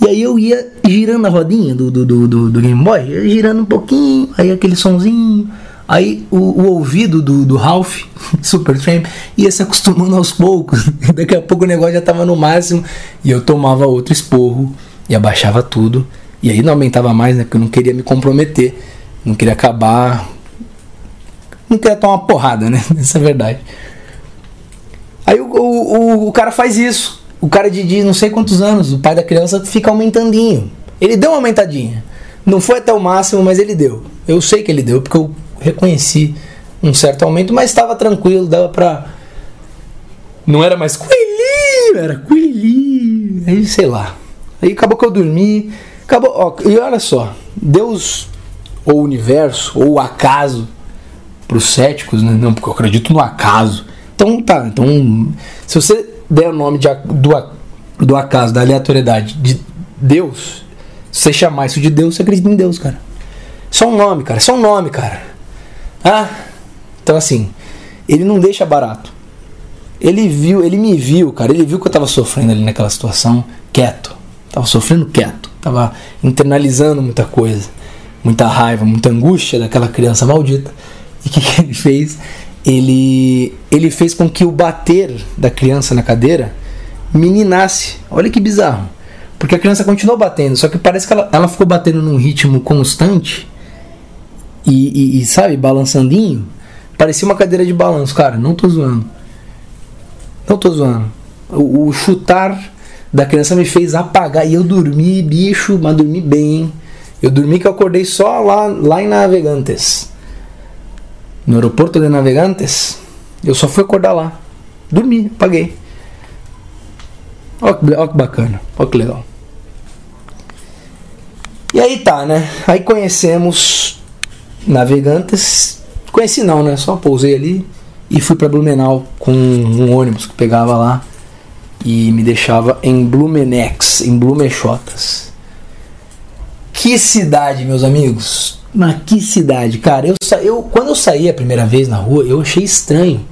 E aí eu ia girando a rodinha do, do, do, do, Game Boy, girando um pouquinho, aí aquele sonzinho. Aí o, o ouvido do, do Ralph, [laughs] Super Tramp, ia se acostumando aos poucos. [laughs] Daqui a pouco o negócio já tava no máximo. E eu tomava outro esporro e abaixava tudo. E aí não aumentava mais, né? Porque eu não queria me comprometer. Não queria acabar. Não queria tomar uma porrada, né? [laughs] Essa é verdade. Aí o, o, o, cara faz isso. O cara de, de não sei quantos anos, o pai da criança fica aumentandinho. Ele deu uma aumentadinha. Não foi até o máximo, mas ele deu. Eu sei que ele deu, porque eu reconheci um certo aumento, mas estava tranquilo, dava pra. Não era mais coelhinho, era coelhinho. Aí sei lá. Aí acabou que eu dormi. Acabou. Ó, e olha só, Deus, ou o universo, ou o acaso, para os céticos, né? não, porque eu acredito no acaso. Então tá, então se você der o nome de, do, do acaso, da aleatoriedade, de Deus, se você chamar isso de Deus, você acredita em Deus, cara. Só um nome, cara, só um nome, cara. Ah, então assim, ele não deixa barato. Ele viu, ele me viu, cara, ele viu que eu tava sofrendo ali naquela situação, quieto. Tava sofrendo quieto, tava internalizando muita coisa, muita raiva, muita angústia daquela criança maldita. E o que, que ele fez? Ele, ele fez com que o bater da criança na cadeira meninasse. Olha que bizarro. Porque a criança continuou batendo, só que parece que ela, ela ficou batendo num ritmo constante e, e, e, sabe, balançandinho. Parecia uma cadeira de balanço, cara. Não tô zoando. Não tô zoando. O, o chutar da criança me fez apagar. E eu dormi, bicho, mas dormi bem. Eu dormi que eu acordei só lá, lá em Navegantes. No aeroporto de Navegantes. Eu só fui acordar lá. Dormi, apaguei. Olha que, que bacana. Olha que legal. E aí tá, né? Aí conhecemos Navegantes. Conheci não, né? Só pousei ali e fui para Blumenau com um ônibus que pegava lá e me deixava em Blumenex, em Blumechotas. Que cidade, meus amigos! Mas que cidade, cara! Eu, eu quando eu saí a primeira vez na rua, eu achei estranho,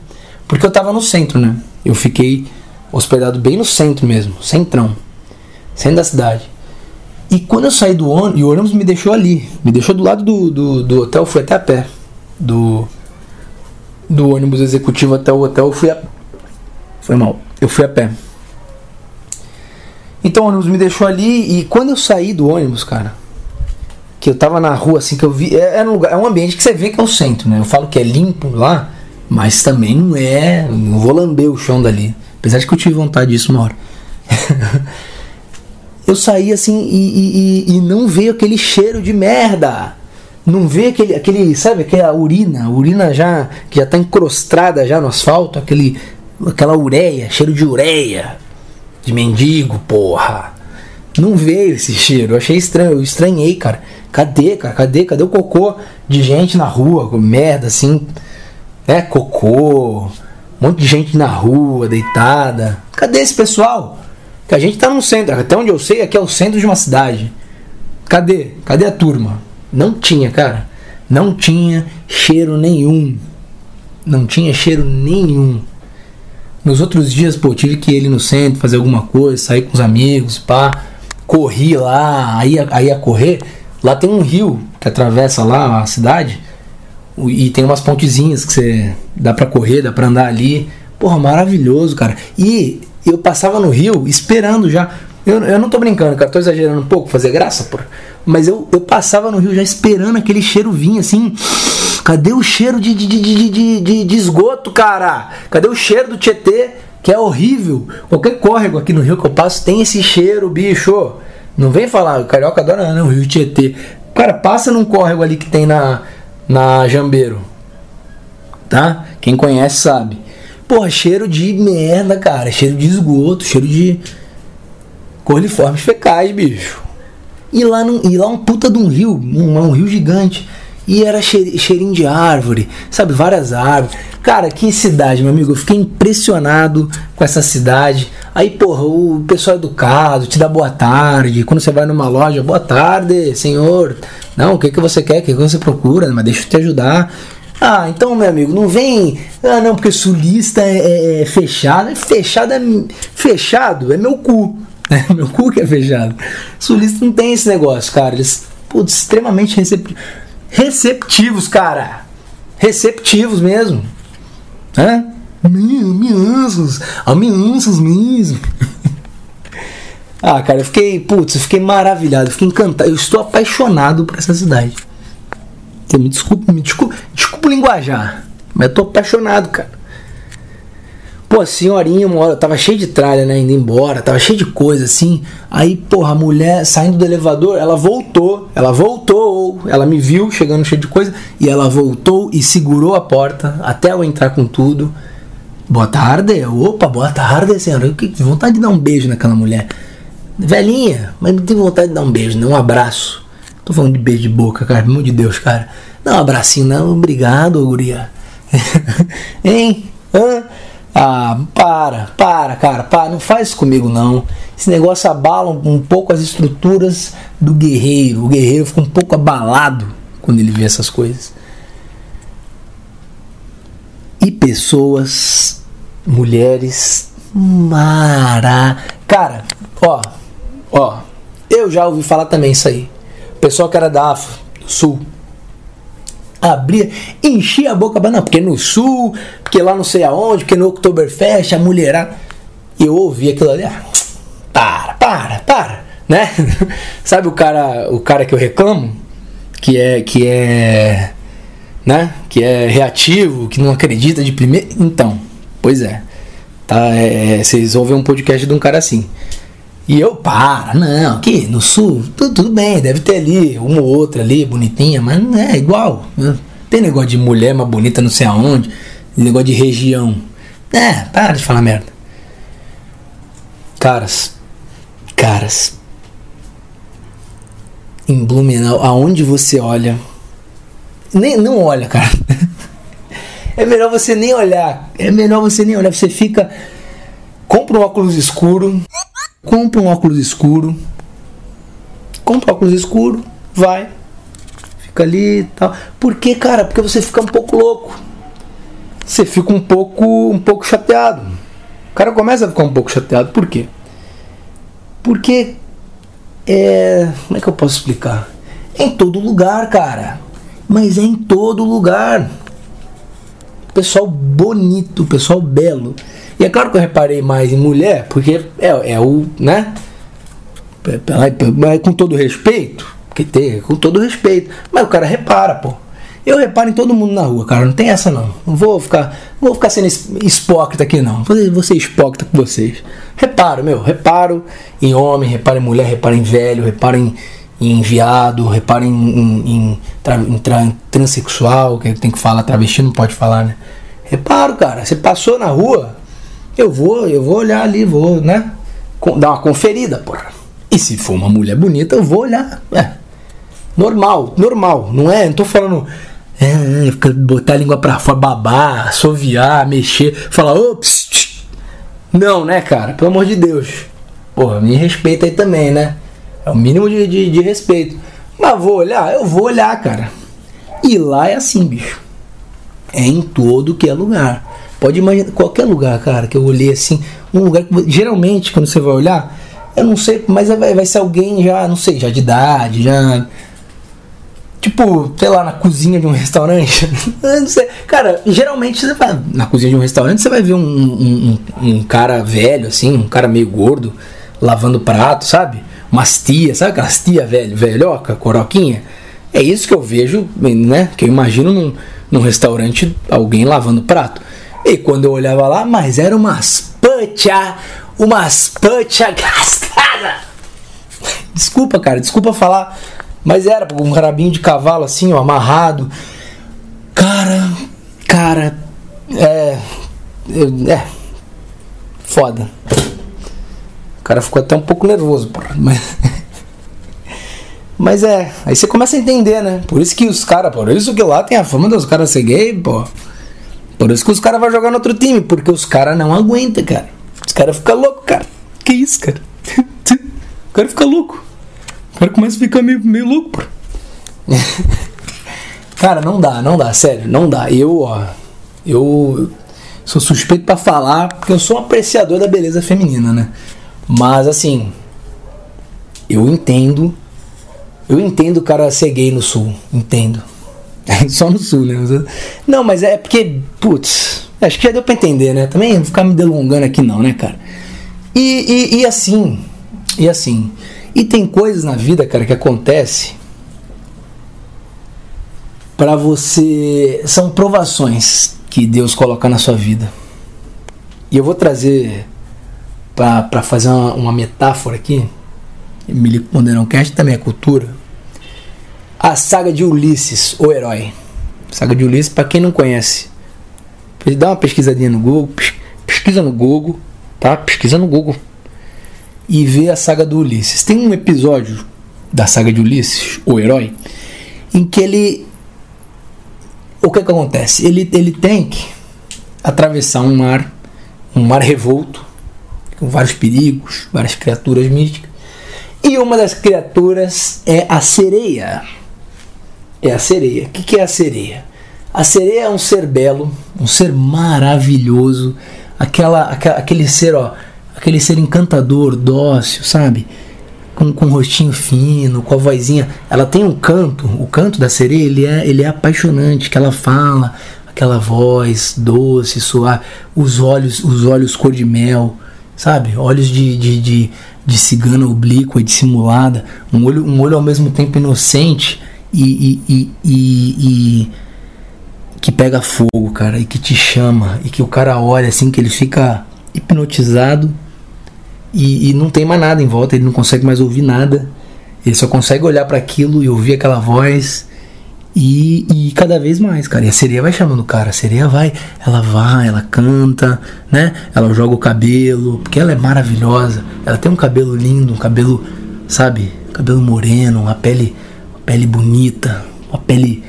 porque eu tava no centro, né? Eu fiquei hospedado bem no centro mesmo, centrão, centro da cidade. E quando eu saí do ônibus, e o ônibus me deixou ali, me deixou do lado do, do, do hotel, fui até a pé. Do, do ônibus executivo até o hotel, eu fui a. Foi mal, eu fui a pé. Então o ônibus me deixou ali, e quando eu saí do ônibus, cara, que eu tava na rua assim, que eu vi. É, é, um, lugar, é um ambiente que você vê que é o centro, né? Eu falo que é limpo lá, mas também não é. Não vou lamber o chão dali. Apesar de que eu tive vontade disso uma hora. [laughs] eu saí assim e, e, e, não veio aquele cheiro de merda. Não veio aquele, aquele sabe, aquela urina, urina já que já tá encrostada já no asfalto, aquele, aquela ureia, cheiro de ureia, de mendigo, porra. Não veio esse cheiro, eu achei estranho, eu estranhei, cara. Cadê, cara? Cadê? Cadê o cocô de gente na rua, merda assim? É, cocô, um monte de gente na rua, deitada. Cadê esse pessoal? Que a gente tá no centro, até onde eu sei, aqui é o centro de uma cidade. Cadê? Cadê a turma? Não tinha, cara. Não tinha cheiro nenhum. Não tinha cheiro nenhum. Nos outros dias, pô, tive que ir no centro fazer alguma coisa, sair com os amigos, pá. Corri lá, aí, aí a correr. Lá tem um rio que atravessa lá a cidade. E tem umas pontezinhas que você dá pra correr, dá pra andar ali. Porra, maravilhoso, cara. E eu passava no rio esperando já. Eu, eu não tô brincando, cara, tô exagerando um pouco, fazer graça, porra. Mas eu, eu passava no rio já esperando aquele cheiro vir assim. Cadê o cheiro de, de, de, de, de, de esgoto, cara? Cadê o cheiro do Tietê? Que é horrível. Qualquer córrego aqui no rio que eu passo tem esse cheiro, bicho. Não vem falar, o carioca adora não, o rio Tietê. Cara, passa num córrego ali que tem na, na Jambeiro. Tá? Quem conhece sabe. Porra, cheiro de merda, cara. Cheiro de esgoto, cheiro de coliformes fecais, bicho. E lá, num, e lá um puta de um rio, um, um rio gigante. E era cheirinho de árvore, sabe? Várias árvores. Cara, que cidade, meu amigo. Eu fiquei impressionado com essa cidade. Aí, porra, o pessoal é educado, te dá boa tarde. Quando você vai numa loja, boa tarde, senhor. Não, o que, que você quer? O que, que você procura? Mas deixa eu te ajudar. Ah, então, meu amigo, não vem. Ah, não, porque sulista é, é- é fechado. É fechado é. Fechado é meu cu. [laughs] É meu cu que é fechado. Sulista não tem esse negócio, cara. Eles, putz, extremamente recep- receptivos, cara. Receptivos mesmo. Hã? Ameaços, ameaços mesmo. [laughs] ah, cara, eu fiquei, putz, eu fiquei maravilhado, eu fiquei encantado. Eu estou apaixonado por essa cidade. Você me desculpa, me desculpa, desculpa linguajar, mas eu tô apaixonado, cara. Pô, a senhorinha, uma hora, tava cheio de tralha, né, indo embora, tava cheio de coisa assim. Aí, porra, a mulher saindo do elevador, ela voltou, ela voltou, ela me viu chegando cheio de coisa, e ela voltou e segurou a porta até eu entrar com tudo. Boa tarde, opa, boa tarde, senhora. Eu que vontade de dar um beijo naquela mulher. Velhinha, mas não tenho vontade de dar um beijo, não, um abraço. Tô falando de beijo de boca, cara, pelo amor de Deus, cara. Dá um abracinho, não, obrigado, guria. [laughs] hein? Ah, para, para, cara, para, não faz isso comigo não. Esse negócio abala um, um pouco as estruturas do guerreiro. O guerreiro fica um pouco abalado quando ele vê essas coisas. E pessoas, mulheres, mara. Cara, ó, ó, eu já ouvi falar também isso aí. O pessoal que era da África, do Sul, abria, enchia a boca, não, porque no sul, porque lá não sei aonde, porque no Oktoberfest, a mulherada. Eu ouvi aquilo ali, ah, para, para, para, né? [laughs] Sabe o cara, o cara que eu reclamo, que é que é, né? Que é reativo, que não acredita de primeiro, então, pois é. Tá, é, vocês ouvem um podcast de um cara assim. E eu, para, não, aqui no sul, tudo, tudo bem, deve ter ali uma ou outra ali, bonitinha, mas não é igual. né? Tem negócio de mulher mais bonita não sei aonde, negócio de região. É, para de falar merda. Caras, caras, em Blumenau, aonde você olha, nem, não olha, cara. [laughs] É melhor você nem olhar, é melhor você nem olhar, você fica, compra um óculos escuro, compra um óculos escuro, compra um óculos escuro, vai, fica ali e tal. Por que, cara? Porque você fica um pouco louco. Você fica um pouco, um pouco chateado. O cara começa a ficar um pouco chateado. Por quê? Porque é, como é que eu posso explicar? É em todo lugar, cara. Mas é em todo lugar. Pessoal bonito, pessoal belo. E é claro que eu reparei mais em mulher, porque é, é o, né? É, é com todo respeito, que tem, com todo respeito. Mas o cara repara, pô. Eu reparo em todo mundo na rua, cara. Não tem essa não. Não vou ficar, não vou ficar sendo hipócrita aqui não. Vou ser hipócrita com vocês. Reparo, meu. Reparo em homem, reparo em mulher, reparo em velho, reparo em, em viado, reparo em, em, em, tra, em, tra, em transexual, que tem que falar travesti, não pode falar, né? Reparo, cara. Você passou na rua, eu vou, eu vou olhar ali, vou, né? Dar uma conferida, porra. E se for uma mulher bonita, eu vou olhar. É. Normal, normal. Não é? Não tô falando. É, botar a língua pra fora, babar, assoviar, mexer, falar, ops. Não, né, cara? Pelo amor de Deus. Porra, me respeita aí também, né? É o mínimo de, de, de respeito. Mas vou olhar? Eu vou olhar, cara. E lá é assim, bicho. É em todo que é lugar. Pode imaginar qualquer lugar, cara, que eu olhei assim, um lugar que geralmente quando você vai olhar, eu não sei, mas vai, vai ser alguém já, não sei, já de idade, já tipo, sei lá, na cozinha de um restaurante. [laughs] Não sei. Cara, geralmente você vai na cozinha de um restaurante, você vai ver um, um, um- cara velho, assim, um cara meio gordo, lavando prato, sabe? Umas tias, sabe aquelas tia velho, velhoca, coroquinha? É isso que eu vejo, né? Que eu imagino num, num restaurante alguém lavando prato. E quando eu olhava lá, mas era umas pancha, umas pancha gastada. Desculpa, cara, desculpa falar. Mas era um carabinho de cavalo assim, ó, amarrado. Cara, cara, é. É. Foda. O cara ficou até um pouco nervoso, porra. Mas. Mas é, aí você começa a entender, né? Por isso que os caras, por isso que lá tem a fama dos caras ser gay, pô. Por isso que os caras vão jogar no outro time, porque os caras não aguentam, cara. Os caras ficam loucos, cara. Que isso, cara? [laughs] O cara fica louco. O cara começa a ficar meio, meio louco, pô. [laughs] Cara, não dá, não dá, sério, não dá. Eu, ó, eu sou suspeito pra falar porque eu sou um apreciador da beleza feminina, né? Mas assim, eu entendo, eu entendo o cara ser gay no sul, entendo. [laughs] Só no sul, né? Não, mas é porque, putz, acho que já deu pra entender, né? Também vou ficar me delongando aqui não, né, cara? E, e, e assim, e assim, e tem coisas na vida, cara, que acontece para você. São provações que Deus coloca na sua vida. E eu vou trazer para fazer uma, uma, metáfora aqui. Milico Ponderão Cast também é cultura. A saga de Ulisses, o herói. Saga de Ulisses, para quem não conhece, dá uma pesquisadinha no Google, pesquisa no Google, tá? Pesquisa no Google e vê a saga do Ulisses. Tem um episódio da saga de Ulisses, o herói, em que ele o que, que acontece? Ele, ele tem que atravessar um mar, um mar revolto, com vários perigos, várias criaturas místicas. E uma das criaturas é a sereia. É a sereia. O que, é a sereia? A sereia é um ser belo, um ser maravilhoso, aquela, aquele ser, ó, aquele ser encantador, dócil, sabe? com, com um rostinho fino, com a vozinha. Ela tem um canto, o canto da sereia, ele é, ele é apaixonante, que ela fala, aquela voz doce, suave, os olhos, os olhos cor de mel, sabe? Olhos de, de, de, de cigana oblíqua, dissimulada, um olho, um olho ao mesmo tempo inocente e, e, e, e, que pega fogo, cara, e que te chama, e que o cara olha assim, que ele fica hipnotizado e, e, não tem mais nada em volta, ele não consegue mais ouvir nada. Ele só consegue olhar para aquilo e ouvir aquela voz. E, e, cada vez mais, cara. E a sereia vai chamando o cara. A sereia vai, ela vai, ela canta, né? Ela joga o cabelo, porque ela é maravilhosa. Ela tem um cabelo lindo, um cabelo, sabe? Cabelo moreno, uma pele, pele bonita, uma pele,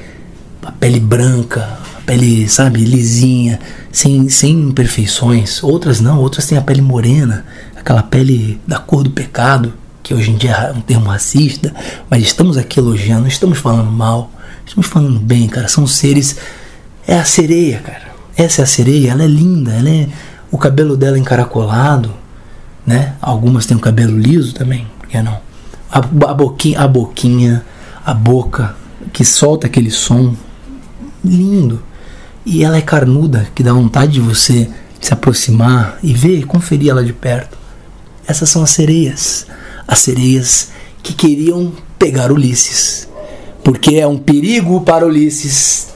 uma pele branca, uma pele, sabe, lisinha, sem, sem imperfeições. Outras não, outras têm a pele morena, aquela pele da cor do pecado, que hoje em dia é um termo racista, mas estamos aqui elogiando, não estamos falando mal, estamos falando bem, cara. São seres. É a sereia, cara. Essa é a sereia, ela é linda, ela é. O cabelo dela é encaracolado, né? Algumas têm o cabelo liso também, por que não? A, a, boquinha, a boquinha, a boca que solta aquele som lindo. E ela é carnuda, que dá vontade de você se aproximar e ver, conferir ela de perto. Essas são as sereias. As sereias que queriam pegar Ulisses. Porque é um perigo para Ulisses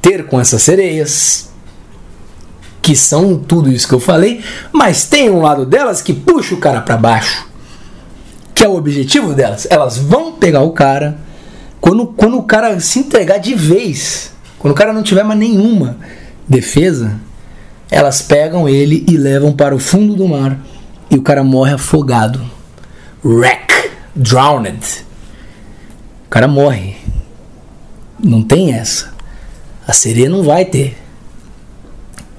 ter com essas sereias, que são tudo isso que eu falei, mas tem um lado delas que puxa o cara para baixo, que é o objetivo delas. Elas vão pegar o cara quando, quando o cara se entregar de vez, quando o cara não tiver mais nenhuma defesa, elas pegam ele e levam para o fundo do mar e o cara morre afogado. Wreck, drowned. O cara morre. Não tem essa. A sereia não vai ter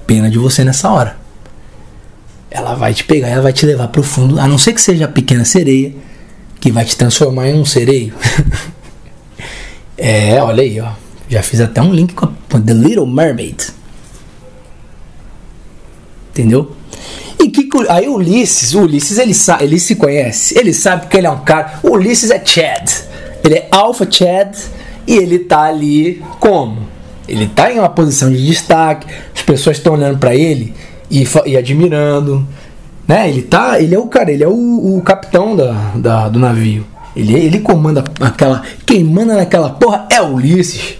pena de você nessa hora. Ela vai te pegar, ela vai te levar para o fundo, a não ser que seja a pequena sereia que vai te transformar em um sereio. [laughs] é, olha aí, ó. Já fiz até um link com a The Little Mermaid. Entendeu? E que aí o Ulisses, o Ulisses ele ele se conhece, ele sabe que ele é um cara. O Ulisses é Chad. Ele é Alpha Chad e ele tá ali como? Ele tá em uma posição de destaque, as pessoas estão olhando para ele e, e, admirando, né? Ele tá, ele é o cara, ele é o, o capitão da, da, do navio. Ele, ele comanda aquela, quem manda naquela porra é Ulisses.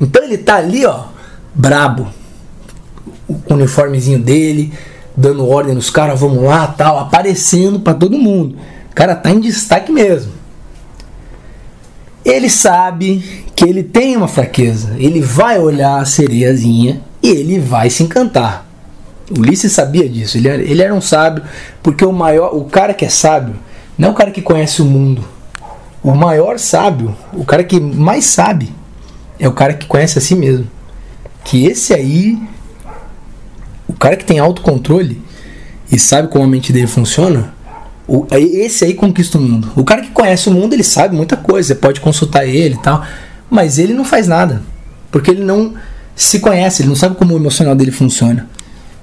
Então ele tá ali, ó, brabo, o uniformezinho dele, dando ordem nos caras, vamos lá, tal, aparecendo para todo mundo. O cara tá em destaque mesmo. Ele sabe que ele tem uma fraqueza. Ele vai olhar a sereiazinha e ele vai se encantar. Ulisses sabia disso. Ele era, ele era um sábio, porque o maior, o cara que é sábio, não é o cara que conhece o mundo. O maior sábio, o cara que mais sabe, é o cara que conhece a si mesmo. Que esse aí o cara que tem autocontrole e sabe como a mente dele funciona, o, esse aí conquista o mundo. O cara que conhece o mundo, ele sabe muita coisa, você pode consultar ele e tal, mas ele não faz nada. Porque ele não se conhece, ele não sabe como o emocional dele funciona.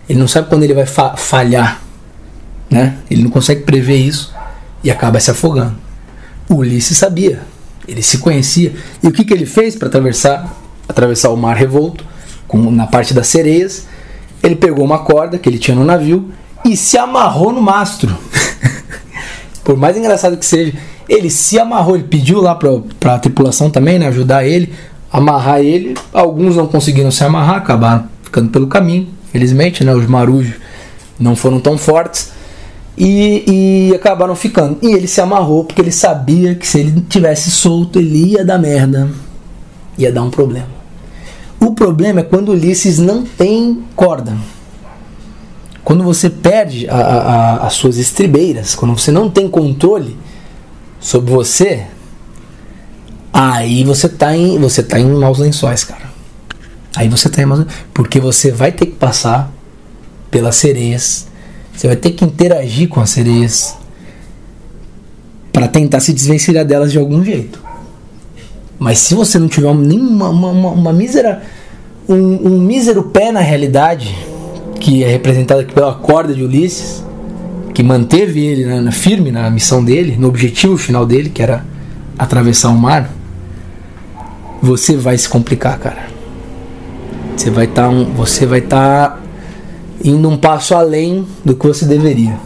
Ele não sabe quando ele vai fa falhar. Né? Ele não consegue prever isso e acaba se afogando. Ulisses sabia, ele se conhecia. E o que, que ele fez para atravessar, atravessar o mar revolto, com, na parte das sereias? Ele pegou uma corda que ele tinha no navio e se amarrou no mastro. [laughs] Por mais engraçado que seja, ele se amarrou, ele pediu lá para a tripulação também, né, ajudar ele, amarrar ele. Alguns não conseguiram se amarrar, acabaram ficando pelo caminho. Felizmente, né, os marujos não foram tão fortes e, e acabaram ficando. E ele se amarrou porque ele sabia que se ele tivesse solto, ele ia dar merda, ia dar um problema. O problema é quando Ulisses não tem corda. Quando você perde a, a, as suas estribeiras, quando você não tem controle sobre você, aí você tá em, você tá em maus lençóis, cara. Aí você tá em maus porque você vai ter que passar pelas sereias, você vai ter que interagir com as sereias para tentar se desvencilhar delas de algum jeito. Mas se você não tiver nenhuma uma, uma, uma mísera um, um mísero pé na realidade, que é representado aqui pela corda de Ulisses, que manteve ele na, firme na missão dele, no objetivo final dele, que era atravessar o mar, você vai se complicar, cara. Você vai estar tá um, você vai estar tá indo um passo além do que você deveria.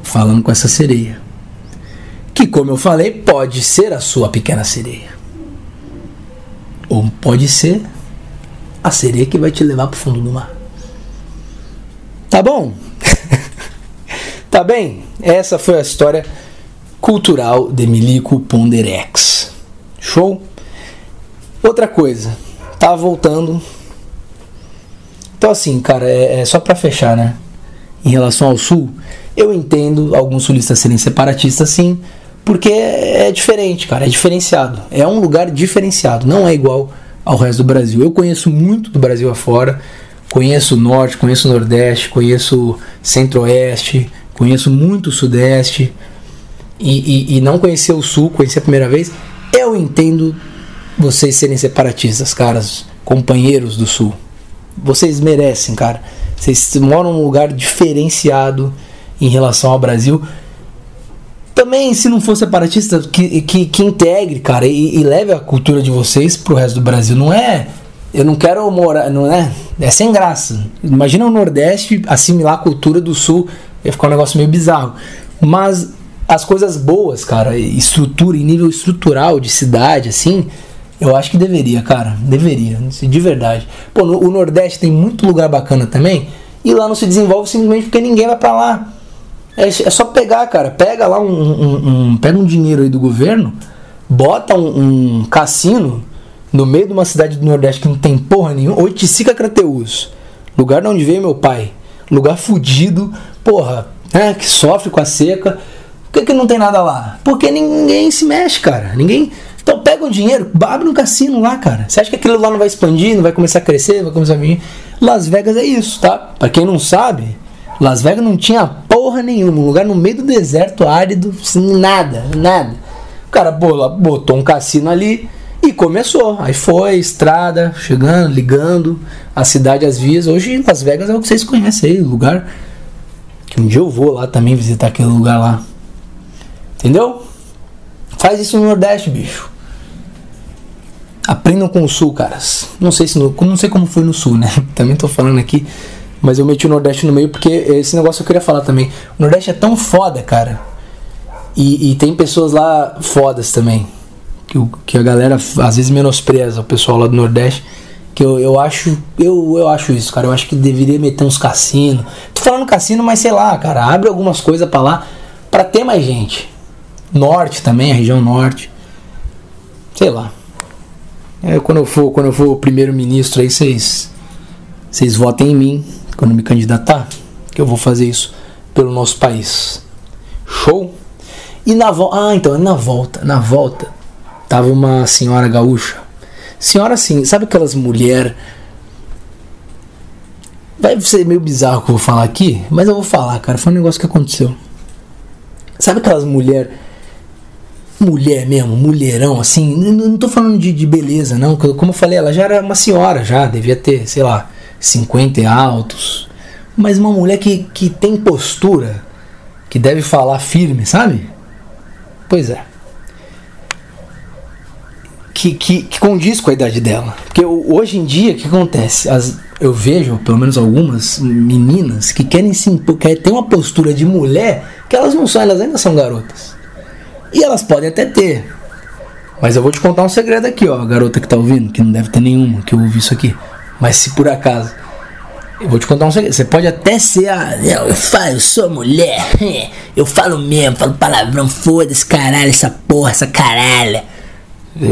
Falando com essa sereia. Que, como eu falei, pode ser a sua pequena sereia. Ou pode ser a sereia que vai te levar pro fundo do mar. Tá bom? [laughs] tá bem? Essa foi a história cultural de Milico Ponderex. Show? Outra coisa, tá voltando. Então assim, cara, é, é só para fechar, né? Em relação ao sul, eu entendo alguns sulistas serem separatistas sim, porque é diferente, cara, é diferenciado. É um lugar diferenciado, não é igual ao resto do Brasil. Eu conheço muito do Brasil afora, conheço o norte, conheço o nordeste, conheço centro-oeste, conheço muito o sudeste e, e, e não conhecer o sul, conhecer a primeira vez. Eu entendo vocês serem separatistas, caras, companheiros do sul. Vocês merecem, cara. Vocês moram num lugar diferenciado em relação ao Brasil também, se não for separatista, que, que, que integre, cara, e, e, leve a cultura de vocês pro resto do Brasil. Não é. Eu não quero morar. Não é? É sem graça. Imagina o Nordeste assimilar a cultura do Sul. Ia ficar um negócio meio bizarro. Mas as coisas boas, cara, estrutura, em nível estrutural de cidade, assim, eu acho que deveria, cara. Deveria, de verdade. Pô, no, o Nordeste tem muito lugar bacana também. E lá não se desenvolve simplesmente porque ninguém vai para lá. É, é só pegar, cara. Pega lá um, um, um, Pega um dinheiro aí do governo, bota um, um, cassino no meio de uma cidade do Nordeste que não tem porra nenhuma. Oiticica Crateus. Lugar de onde veio meu pai. Lugar fudido, porra, né, que sofre com a seca. Por que, que não tem nada lá? Porque ninguém se mexe, cara. Ninguém. Então pega o dinheiro, abre um cassino lá, cara. Você acha que aquilo lá não vai expandir, não vai começar a crescer, vai começar a vir? Las Vegas é isso, tá? Pra quem não sabe, Las Vegas não tinha porra nenhuma, um lugar no meio do deserto árido, nada, nada. O cara botou um cassino ali e começou. Aí foi, estrada, chegando, ligando, a cidade, as vias. Hoje Las Vegas é o que vocês conhecem aí, lugar que um dia eu vou lá também visitar aquele lugar lá. Entendeu? Faz isso no Nordeste, bicho. Aprendam com o Sul, caras. Não sei se no, não sei como foi no Sul, né? [laughs] Também tô falando aqui mas eu meti o Nordeste no meio porque esse negócio eu queria falar também. O Nordeste é tão foda, cara. E, e tem pessoas lá fodas também. Que, que a galera às vezes menospreza o pessoal lá do Nordeste. Que eu, eu acho. Eu, eu acho isso, cara. Eu acho que deveria meter uns cassinos. Tô falando cassino, mas sei lá, cara. Abre algumas coisas para lá. para ter mais gente. Norte também, a região norte. Sei lá. É, quando eu for, quando eu for primeiro-ministro aí, vocês. Vocês votem em mim quando me candidatar, que eu vou fazer isso pelo nosso país. Show? E na volta, ah, então na volta, na volta tava uma senhora gaúcha. Senhora assim, sabe aquelas mulher Vai ser meio bizarro que eu vou falar aqui, mas eu vou falar, cara. Foi um negócio que aconteceu. Sabe aquelas mulher mulher mesmo, mulherão, assim, n- n- não tô falando de, de beleza, não, como eu falei, ela já era uma senhora, já, devia ter, sei lá, 50 e altos, mas uma mulher que, que tem postura, que deve falar firme, sabe? Pois é. Que, que, que condiz com a idade dela. Porque hoje em dia, o que acontece? As, eu vejo, pelo menos algumas meninas, que querem impor, querem ter uma postura de mulher que elas não são, elas ainda são garotas. E elas podem até ter. Mas eu vou te contar um segredo aqui, ó, garota que tá ouvindo, que não deve ter nenhuma que ouve isso aqui. Mas se por acaso. Eu vou te contar um segredo. Você pode até ser a. Eu falo, eu sou mulher. [laughs] Eu falo mesmo, falo palavrão, foda-se, caralho, essa porra, essa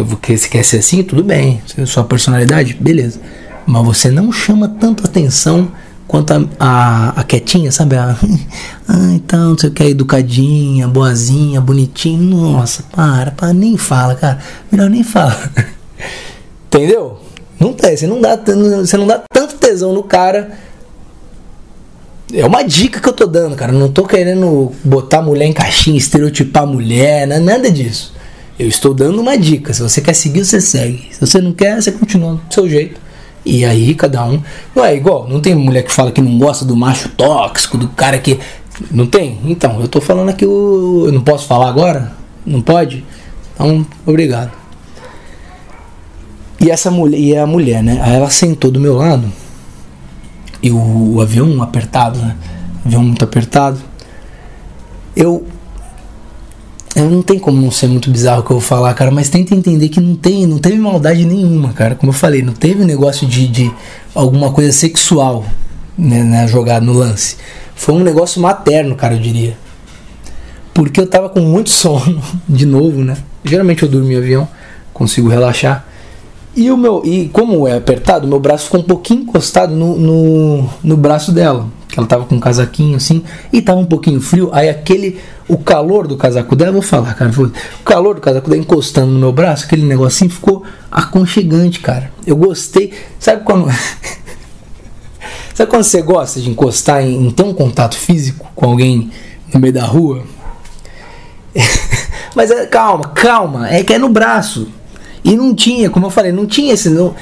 porque você quer ser assim, tudo bem. Sua personalidade, beleza. Mas você não chama tanto atenção quanto a, a, a quietinha, sabe? A, [laughs] ah, então, não sei o que, educadinha, boazinha, bonitinha. Nossa, para, para, nem fala, cara. Melhor nem fala. [laughs] Entendeu? Não tem, você não dá, você não dá tanto tesão no cara. É uma dica que eu tô dando, cara. Não tô querendo botar mulher em caixinha, estereotipar mulher, não é nada disso. Eu estou dando uma dica. Se você quer seguir, você segue. Se você não quer, você continua do seu jeito. E aí, cada um. É igual, não tem mulher que fala que não gosta do macho tóxico, do cara que. Não tem? Então, eu tô falando aqui o. Eu não posso falar agora? Não pode? Então, obrigado. E essa mulher, e a mulher, né? Ela sentou do meu lado. E o, o avião apertado, né? Avião muito apertado. Eu. Eu não tem como não ser muito bizarro o que eu vou falar, cara, mas tenta entender que não tem, não teve maldade nenhuma, cara. Como eu falei, não teve negócio de, de alguma coisa sexual né, na jogada, no lance. Foi um negócio materno, cara, eu diria. Porque eu tava com muito [laughs] sono, de novo, né? Geralmente eu durmo em avião, consigo relaxar. E o meu, e como é apertado, meu braço ficou um pouquinho encostado no, no, no braço dela. Que ela tava com um casaquinho assim, e tava um pouquinho frio. Aí aquele, o calor do casaco dela, vou falar, cara, o calor do casaco dela encostando no meu braço, aquele negocinho ficou aconchegante, cara. Eu gostei. Sabe quando. [laughs] Sabe quando você gosta de encostar em, em contato físico com alguém no meio da rua? [laughs] Mas é, calma, calma, é que é no braço. E não tinha, como eu falei, não tinha esse. Não...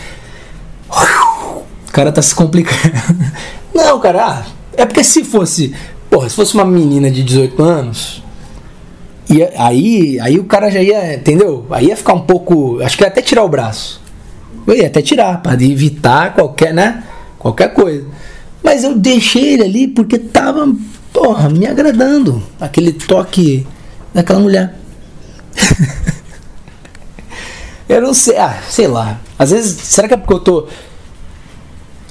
O cara tá se complicando. [laughs] Não, cara, ah, é porque se fosse. Porra, se fosse uma menina de 18 anos. Ia, aí, aí o cara já ia, entendeu? Aí ia ficar um pouco. Acho que ia até tirar o braço. Eu ia até tirar, para evitar qualquer, né? Qualquer coisa. Mas eu deixei ele ali porque tava, porra, me agradando. Aquele toque daquela mulher. [laughs] eu não sei, ah, sei lá. Às vezes, será que é porque eu tô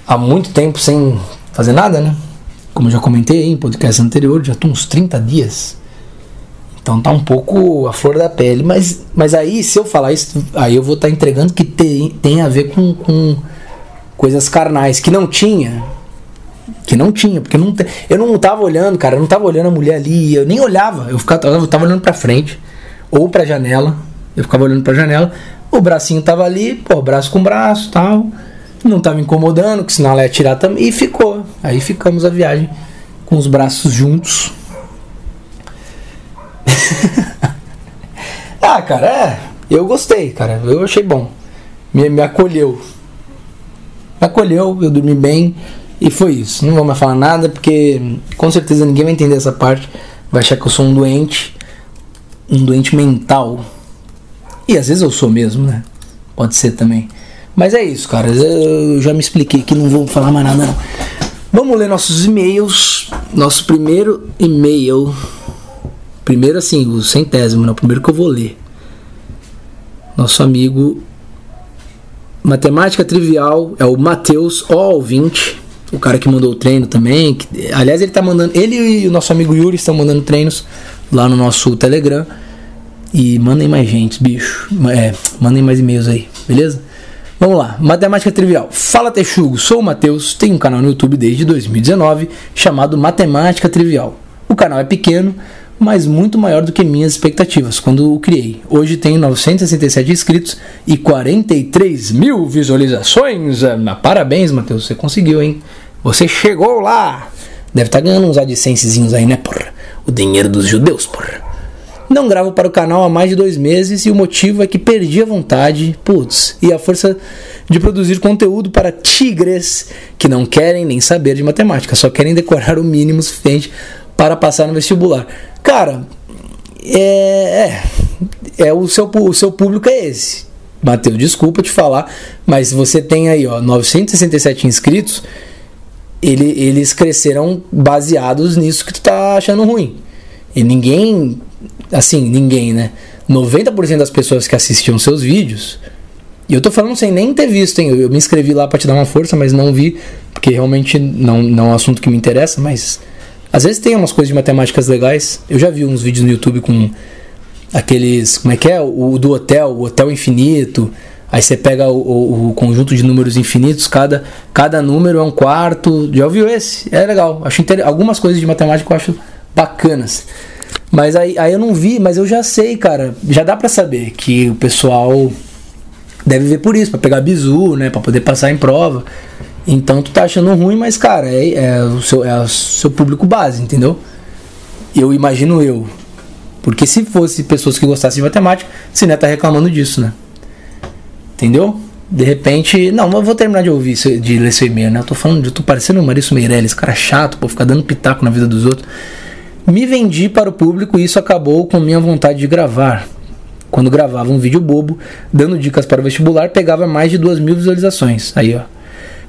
há muito tempo sem fazer nada, né? Como eu já comentei em podcast anterior, já tô uns 30 dias. Então tá um pouco a flor da pele. Mas, mas aí, se eu falar isso, aí eu vou estar entregando que tem, tem a ver com, com coisas carnais que não tinha. Que não tinha, porque não te, eu não tava olhando, cara, eu não tava olhando a mulher ali, eu nem olhava, eu, ficava, eu tava olhando pra frente, ou pra janela, eu ficava olhando pra janela, o bracinho tava ali, pô, braço com braço tal, não tava incomodando, que senão ela ia tirar também, e ficou. Aí ficamos a viagem com os braços juntos. [laughs] ah, cara, é, eu gostei, cara, eu achei bom, me, me acolheu, me acolheu, eu dormi bem. E foi isso. Não vou mais falar nada porque com certeza ninguém vai entender essa parte. Vai achar que eu sou um doente. Um doente mental. E às vezes eu sou mesmo, né? Pode ser também. Mas é isso, cara. Eu já me expliquei que não vou falar mais nada não. Vamos ler nossos e-mails. Nosso primeiro e-mail. Primeiro assim, o centésimo, né? O primeiro que eu vou ler. Nosso amigo Matemática Trivial é o Matheus, ó ouvinte o cara que mandou o treino também. Que, aliás, ele tá mandando. Ele e o nosso amigo Yuri estão mandando treinos lá no nosso Telegram. E mandem mais gente, bicho. É, mandem mais e-mails aí, beleza? Vamos lá, matemática trivial. Fala Texugo, sou o Matheus, tenho um canal no YouTube desde 2019 chamado Matemática Trivial. O canal é pequeno, mas muito maior do que minhas expectativas quando o criei. Hoje tenho 967 inscritos e 43 mil visualizações. Parabéns, Matheus, você conseguiu, hein? Você chegou lá! Deve estar tá ganhando uns AdSensezinhos aí, né, porra? O dinheiro dos judeus, porra. Não gravo para o canal há mais de dois meses e o motivo é que perdi a vontade, putz, e a força de produzir conteúdo para tigres que não querem nem saber de matemática, só querem decorar o mínimo suficiente para passar no vestibular. Cara, é, é, é o, seu, o seu público é esse. Matheus, desculpa te falar, mas você tem aí ó, 967 inscritos, ele, eles cresceram baseados nisso que tu tá achando ruim. E ninguém, assim, ninguém, né? 90% das pessoas que assistiam seus vídeos, e eu tô falando sem nem ter visto, hein? Eu, me inscrevi lá para te dar uma força, mas não vi, porque realmente não, não é um assunto que me interessa, mas às vezes tem umas coisas de matemáticas legais. Eu já vi uns vídeos no YouTube com aqueles. Como é que é? O do hotel, o hotel infinito. Aí você pega o, o, o conjunto de números infinitos, cada, cada número é um quarto. Já ouviu esse? É legal. Acho inter... Algumas coisas de matemática eu acho bacanas. Mas aí, aí eu não vi, mas eu já sei, cara. Já dá pra saber que o pessoal deve ver por isso, pra pegar bizu, né? Pra poder passar em prova. Então tu tá achando ruim, mas cara, é, é, o, seu, é o seu público base, entendeu? Eu imagino eu. Porque se fosse pessoas que gostassem de matemática, você não ia estar reclamando disso, né? Entendeu? De repente. Não, mas vou terminar de ouvir, de ler seu e-mail, né? Eu tô falando, eu tô parecendo o Maurício Meirelles, cara chato, pô, ficar dando pitaco na vida dos outros. Me vendi para o público e isso acabou com minha vontade de gravar. Quando gravava um vídeo bobo, dando dicas para o vestibular, pegava mais de duas mil visualizações. Aí, ó.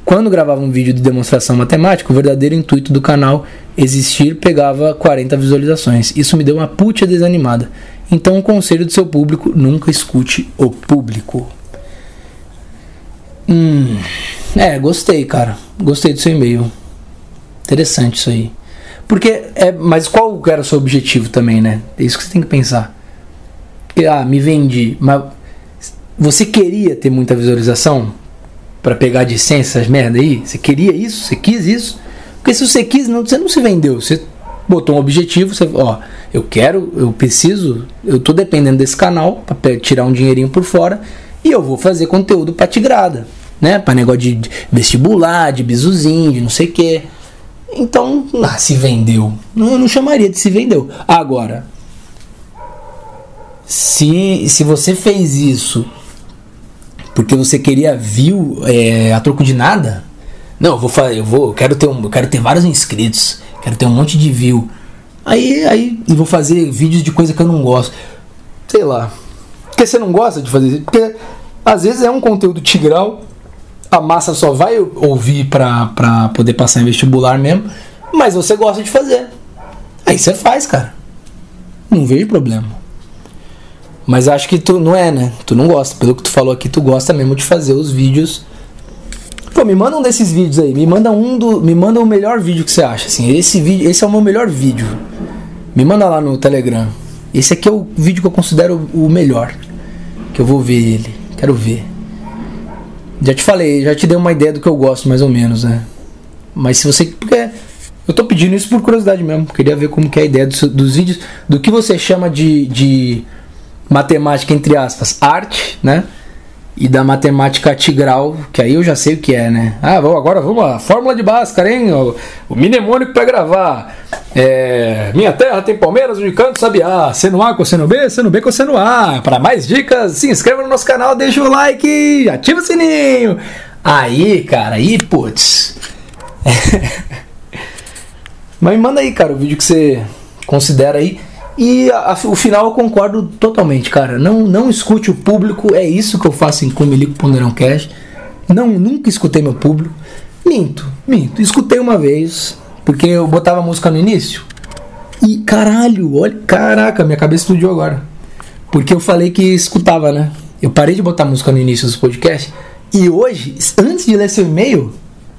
Quando gravava um vídeo de demonstração matemática, o verdadeiro intuito do canal existir pegava 40 visualizações. Isso me deu uma puta desanimada. Então, o conselho do seu público: nunca escute o público. Hum, é, gostei, cara. Gostei do seu e-mail. Interessante isso aí. Porque, é, mas qual era o seu objetivo também, né? É isso que você tem que pensar. Porque, ah, me vendi. Mas você queria ter muita visualização? Pra pegar de licença essas merda aí? Você queria isso? Você quis isso? Porque se você quis, não, você não se vendeu. Você botou um objetivo, você, ó, eu quero, eu preciso, eu tô dependendo desse canal pe- tirar um dinheirinho por fora e eu vou fazer conteúdo pra tigrada, né? Pra negócio de de vestibular, de bizuzinho, de não sei o quê. Então, ah, se vendeu. Não, eu não chamaria de se vendeu. Agora, se, se você fez isso porque você queria view é, a troco de nada, não, eu vou fazer, eu vou, eu quero ter um, eu quero ter vários inscritos, quero ter um monte de view. Aí, aí, e vou fazer vídeos de coisa que eu não gosto. Sei lá. Porque você não gosta de fazer isso? Porque às vezes é um conteúdo tigral, a massa só vai ouvir pra poder passar em vestibular mesmo, mas você gosta de fazer. Aí você faz, cara. Não vejo problema. Mas acho que tu não é, né? Tu não gosta. Pelo que tu falou aqui, tu gosta mesmo de fazer os vídeos. Pô, me manda um desses vídeos aí. Me manda um do. Me manda o melhor vídeo que você acha. Assim, esse vídeo. Esse é o meu melhor vídeo. Me manda lá no Telegram. Esse aqui é o vídeo que eu considero o melhor. Que eu vou ver ele. Quero ver. Já te falei, já te dei uma ideia do que eu gosto, mais ou menos, né? Mas se você. Porque eu tô pedindo isso por curiosidade mesmo. Queria ver como que é a ideia dos, dos vídeos. Do que você chama de, de matemática, entre aspas, arte, né? E da matemática tigral, que aí eu já sei o que é, né? Ah, vamos, agora vamos lá. Fórmula de Bhaskara, hein? O, o mnemônico pra gravar. É, minha terra tem Palmeiras, Unicamp, Sabiá. Seno A, cosseno B, seno B, cosseno A. Para mais dicas, se inscreva no nosso canal, deixa o like, ativa o sininho. Aí, cara, aí, putz. [laughs] Mas manda aí, cara, o vídeo que você considera aí. E a- a- o final eu concordo totalmente, cara. Não, não escute o público, é isso que eu faço em Comelico Ponderão Cash. Não, nunca escutei meu público. Minto, minto. Escutei uma vez, porque eu botava música no início. E caralho, olha, caraca, minha cabeça explodiu agora. Porque eu falei que escutava, né? Eu parei de botar música no início dos podcasts. E hoje, antes de ler seu e-mail,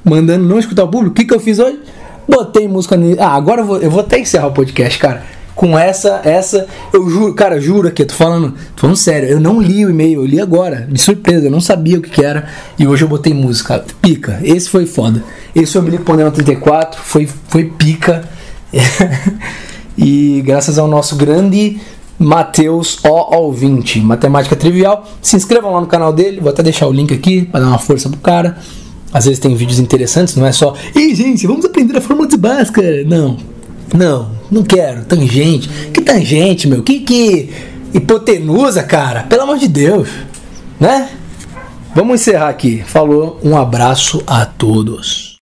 mandando não escutar o público, o que, que eu fiz hoje? Botei música no Ah, agora eu vou, eu vou até encerrar o podcast, cara. Com essa, essa, eu juro, cara, juro aqui, tô falando, tô falando sério, eu não li o e-mail, eu li agora, de surpresa, eu não sabia o que, que era. E hoje eu botei música. Pica, esse foi foda. Esse foi o Ponderão 34, foi, foi pica. [laughs] e graças ao nosso grande Matheus O ao 20, Matemática Trivial. Se inscrevam lá no canal dele, vou até deixar o link aqui para dar uma força pro cara. Às vezes tem vídeos interessantes, não é só, ei gente, vamos aprender a fórmula de Bhaskara. Não, não, Não quero. Tangente. Que tangente, meu? Que, que hipotenusa, cara. Pelo amor de Deus. Né? Vamos encerrar aqui. Falou. Um abraço a todos.